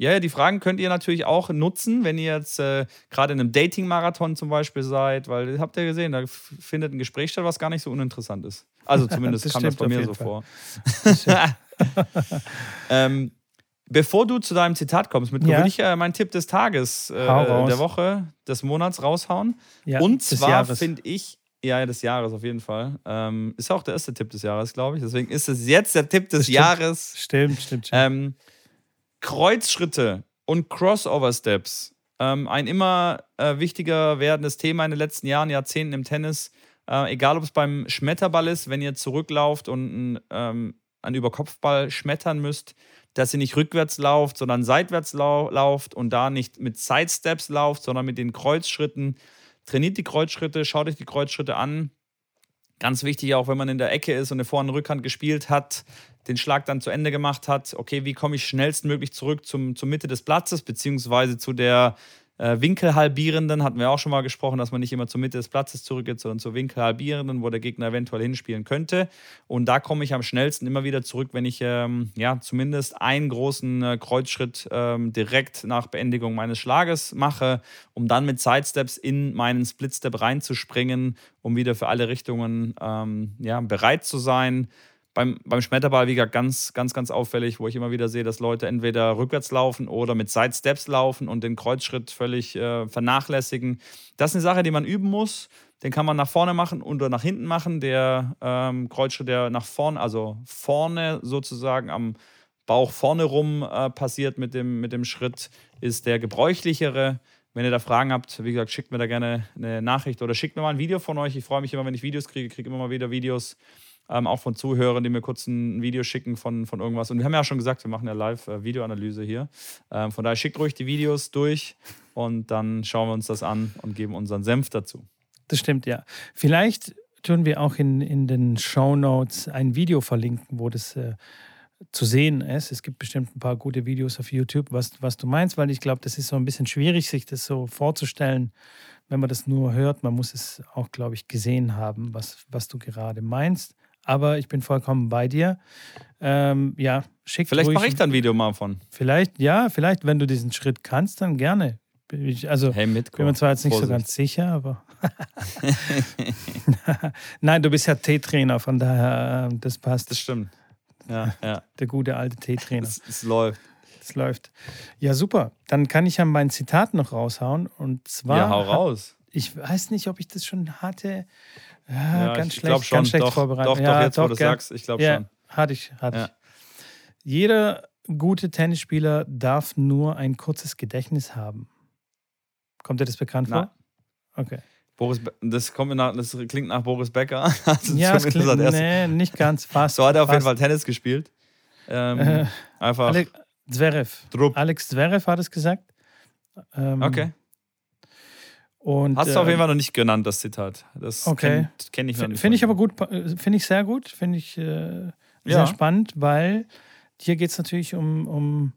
ja? Ja, die Fragen könnt ihr natürlich auch nutzen, wenn ihr jetzt äh, gerade in einem Dating-Marathon zum Beispiel seid, weil habt ihr gesehen, da findet ein Gespräch statt, was gar nicht so uninteressant ist. Also zumindest das kam das bei mir so Fall. vor. ähm, bevor du zu deinem Zitat kommst, mit ja. würde ich äh, meinen Tipp des Tages, äh, der Woche, des Monats raushauen. Ja, Und zwar finde ich, ja, des Jahres auf jeden Fall. Ähm, ist auch der erste Tipp des Jahres, glaube ich. Deswegen ist es jetzt der Tipp des stimmt. Jahres. Stimmt, stimmt, stimmt. Ähm, Kreuzschritte und Crossover-Steps. Ähm, ein immer äh, wichtiger werdendes Thema in den letzten Jahren, Jahrzehnten im Tennis. Äh, egal, ob es beim Schmetterball ist, wenn ihr zurücklauft und ähm, einen Überkopfball schmettern müsst, dass ihr nicht rückwärts lauft, sondern seitwärts lau lauft und da nicht mit Sidesteps lauft, sondern mit den Kreuzschritten. Trainiert die Kreuzschritte, schaut euch die Kreuzschritte an. Ganz wichtig auch, wenn man in der Ecke ist und eine Vor- und Rückhand gespielt hat, den Schlag dann zu Ende gemacht hat, okay, wie komme ich schnellstmöglich zurück zum, zur Mitte des Platzes, beziehungsweise zu der äh, Winkelhalbierenden, hatten wir auch schon mal gesprochen, dass man nicht immer zur Mitte des Platzes zurückgeht, sondern zur Winkelhalbierenden, wo der Gegner eventuell hinspielen könnte. Und da komme ich am schnellsten immer wieder zurück, wenn ich ähm, ja zumindest einen großen äh, Kreuzschritt ähm, direkt nach Beendigung meines Schlages mache, um dann mit Sidesteps in meinen Splitstep reinzuspringen, um wieder für alle Richtungen ähm, ja, bereit zu sein beim, beim Schmetterball, wie gesagt, ganz, ganz, ganz auffällig, wo ich immer wieder sehe, dass Leute entweder rückwärts laufen oder mit Sidesteps laufen und den Kreuzschritt völlig äh, vernachlässigen. Das ist eine Sache, die man üben muss. Den kann man nach vorne machen oder nach hinten machen. Der ähm, Kreuzschritt, der nach vorne, also vorne sozusagen am Bauch vorne rum äh, passiert mit dem, mit dem Schritt, ist der gebräuchlichere. Wenn ihr da Fragen habt, wie gesagt, schickt mir da gerne eine Nachricht oder schickt mir mal ein Video von euch. Ich freue mich immer, wenn ich Videos kriege, kriege immer mal wieder Videos ähm, auch von Zuhörern, die mir kurz ein Video schicken von, von irgendwas. Und wir haben ja schon gesagt, wir machen ja Live-Videoanalyse hier. Ähm, von daher schickt ruhig die Videos durch und dann schauen wir uns das an und geben unseren Senf dazu. Das stimmt, ja. Vielleicht tun wir auch in, in den Show Notes ein Video verlinken, wo das äh, zu sehen ist. Es gibt bestimmt ein paar gute Videos auf YouTube, was, was du meinst, weil ich glaube, das ist so ein bisschen schwierig, sich das so vorzustellen, wenn man das nur hört. Man muss es auch, glaube ich, gesehen haben, was, was du gerade meinst aber ich bin vollkommen bei dir. Ähm, ja, schick Vielleicht mache ich dann ein Video mal von. Vielleicht, ja, vielleicht, wenn du diesen Schritt kannst, dann gerne. Ich, also, hey, mit, bin mir zwar jetzt nicht Vorsicht. so ganz sicher, aber. Nein, du bist ja T-Trainer, von daher, ähm, das passt. Das stimmt. Ja, ja. Der gute alte T-Trainer. Es, es läuft. Es läuft. Ja, super. Dann kann ich ja mein Zitat noch raushauen. Und zwar. Ja, hau raus. Ich weiß nicht, ob ich das schon hatte. Ja, ja ganz schlecht, schon. ganz schlecht doch, vorbereitet. Doch, doch, ja, jetzt, doch, wo du sagst, ich glaube ja, schon. Hatte ich, hatte ja. ich. Jeder gute Tennisspieler darf nur ein kurzes Gedächtnis haben. Kommt dir das bekannt Na. vor? Okay. Boris, das, kommt nach, das klingt nach Boris Becker. Also ja, es klingt, nee, nicht ganz, fast. So hat er auf fast. jeden Fall Tennis gespielt. Ähm, äh, einfach. Alex Zverev. Drupp. Alex Zverev hat es gesagt. Ähm, okay. Und, Hast du auf jeden ähm, Fall noch nicht genannt, das Zitat. Das okay. kenne kenn ich noch nicht. Finde ich aber gut, äh, finde ich sehr gut, finde ich äh, sehr ja. spannend, weil hier geht es natürlich um, um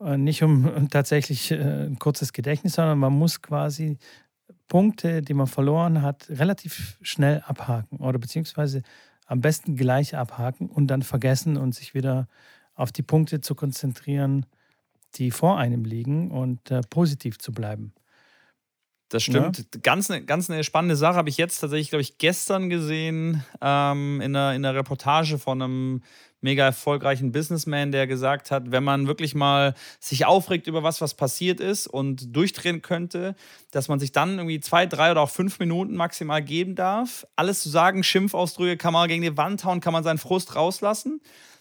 äh, nicht um, um tatsächlich äh, ein kurzes Gedächtnis, sondern man muss quasi Punkte, die man verloren hat, relativ schnell abhaken oder beziehungsweise am besten gleich abhaken und dann vergessen und sich wieder auf die Punkte zu konzentrieren, die vor einem liegen und äh, positiv zu bleiben. Das stimmt. Ja. Ganz, eine, ganz eine spannende Sache habe ich jetzt tatsächlich, glaube ich, gestern gesehen ähm, in, einer, in einer Reportage von einem mega erfolgreichen Businessman, der gesagt hat, wenn man wirklich mal sich aufregt über was, was passiert ist und durchdrehen könnte, dass man sich dann irgendwie zwei, drei oder auch fünf Minuten maximal geben darf. Alles zu sagen, Schimpfausdrücke kann man gegen die Wand hauen, kann man seinen Frust rauslassen.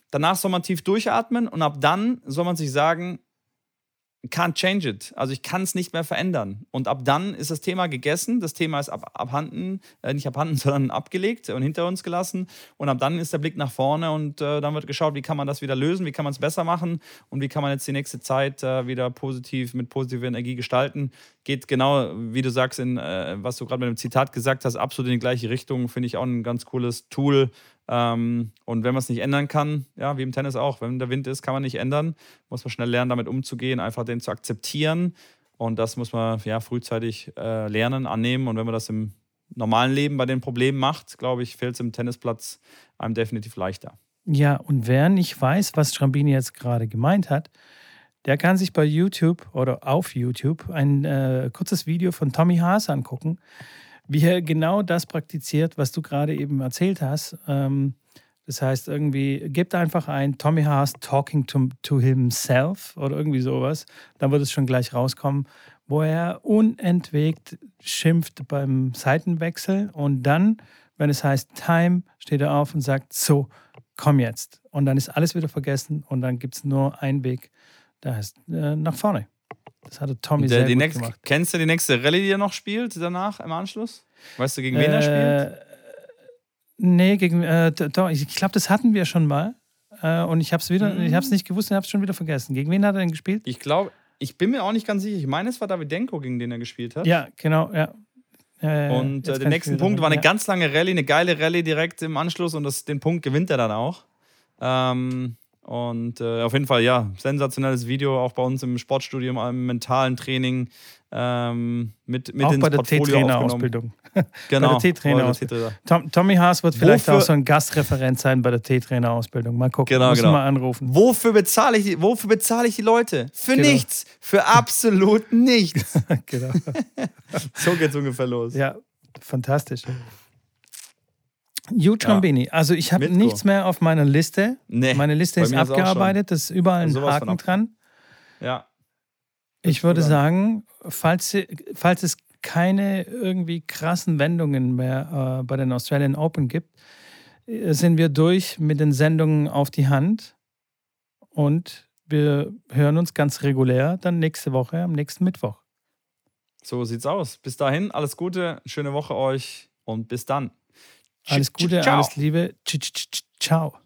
Danach soll man tief durchatmen und ab dann soll man sich sagen, can't change it. Also ich kann es nicht mehr verändern. Und ab dann ist das Thema gegessen. Das Thema ist ab, abhanden, äh, nicht abhanden, sondern abgelegt und hinter uns gelassen. Und ab dann ist der Blick nach vorne und äh, dann wird geschaut, wie kann man das wieder lösen, wie kann man es besser machen und wie kann man jetzt die nächste Zeit äh, wieder positiv mit positiver Energie gestalten. Geht genau, wie du sagst, in äh, was du gerade mit dem Zitat gesagt hast, absolut in die gleiche Richtung. Finde ich auch ein ganz cooles Tool, ähm, und wenn man es nicht ändern kann, ja, wie im Tennis auch, wenn der Wind ist, kann man nicht ändern, muss man schnell lernen, damit umzugehen, einfach den zu akzeptieren. Und das muss man ja frühzeitig äh, lernen, annehmen. Und wenn man das im normalen Leben bei den Problemen macht, glaube ich, fällt es im Tennisplatz einem definitiv leichter. Ja, und wer nicht weiß, was Strambini jetzt gerade gemeint hat, der kann sich bei YouTube oder auf YouTube ein äh, kurzes Video von Tommy Haas angucken wie er genau das praktiziert, was du gerade eben erzählt hast. Ähm, das heißt, irgendwie, gebt einfach ein Tommy Haas talking to, to himself oder irgendwie sowas. Dann wird es schon gleich rauskommen, wo er unentwegt schimpft beim Seitenwechsel und dann, wenn es heißt Time, steht er auf und sagt, so, komm jetzt. Und dann ist alles wieder vergessen und dann gibt es nur einen Weg, der heißt äh, nach vorne. Das hatte Tommy der, sehr gut nächste, gemacht. Kennst du die nächste Rallye, die er noch spielt danach im Anschluss? Weißt du, gegen wen er spielt? Äh, nee, gegen, äh, doch, ich glaube, das hatten wir schon mal. Äh, und ich habe es wieder, mhm. ich habe es nicht gewusst und habe es schon wieder vergessen. Gegen wen hat er denn gespielt? Ich glaube, ich bin mir auch nicht ganz sicher. Ich meine, es war Davidenko, gegen den er gespielt hat. Ja, genau, ja. und äh, der nächste Punkt war eine ja. ganz lange Rallye, eine geile Rallye direkt im Anschluss und das, den Punkt gewinnt er dann auch. Ähm, Und äh, auf jeden Fall, ja, sensationelles Video, auch bei uns im Sportstudium, im mentalen Training ähm, mit, mit auch ins bei der T-Trainer-Ausbildung. Genau. bei der T-Trainer-Ausbildung. Tom, Tommy Haas wird vielleicht Wofür- auch so ein Gastreferent sein bei der T-Trainer-Ausbildung. Mal gucken, Genau, müssen genau. mal anrufen. Wofür bezahle ich, die- wofür bezahle ich die Leute? Für Genau. nichts. Für absolut nichts. genau. so geht's ungefähr los. Ja, fantastisch. Gut, Trombini. Also ich habe nichts mehr auf meiner Liste. Nee, Meine Liste ist abgearbeitet, das ist überall ein Haken dran. Ja. Ich würde sagen, falls, falls es keine irgendwie krassen Wendungen mehr äh, bei den Australian Open gibt, äh, sind wir durch mit den Sendungen auf die Hand und wir hören uns ganz regulär dann nächste Woche am nächsten Mittwoch. So sieht's aus. Bis dahin, alles Gute, schöne Woche euch und bis dann. Alles Gute, Ciao. alles Liebe. Ciao.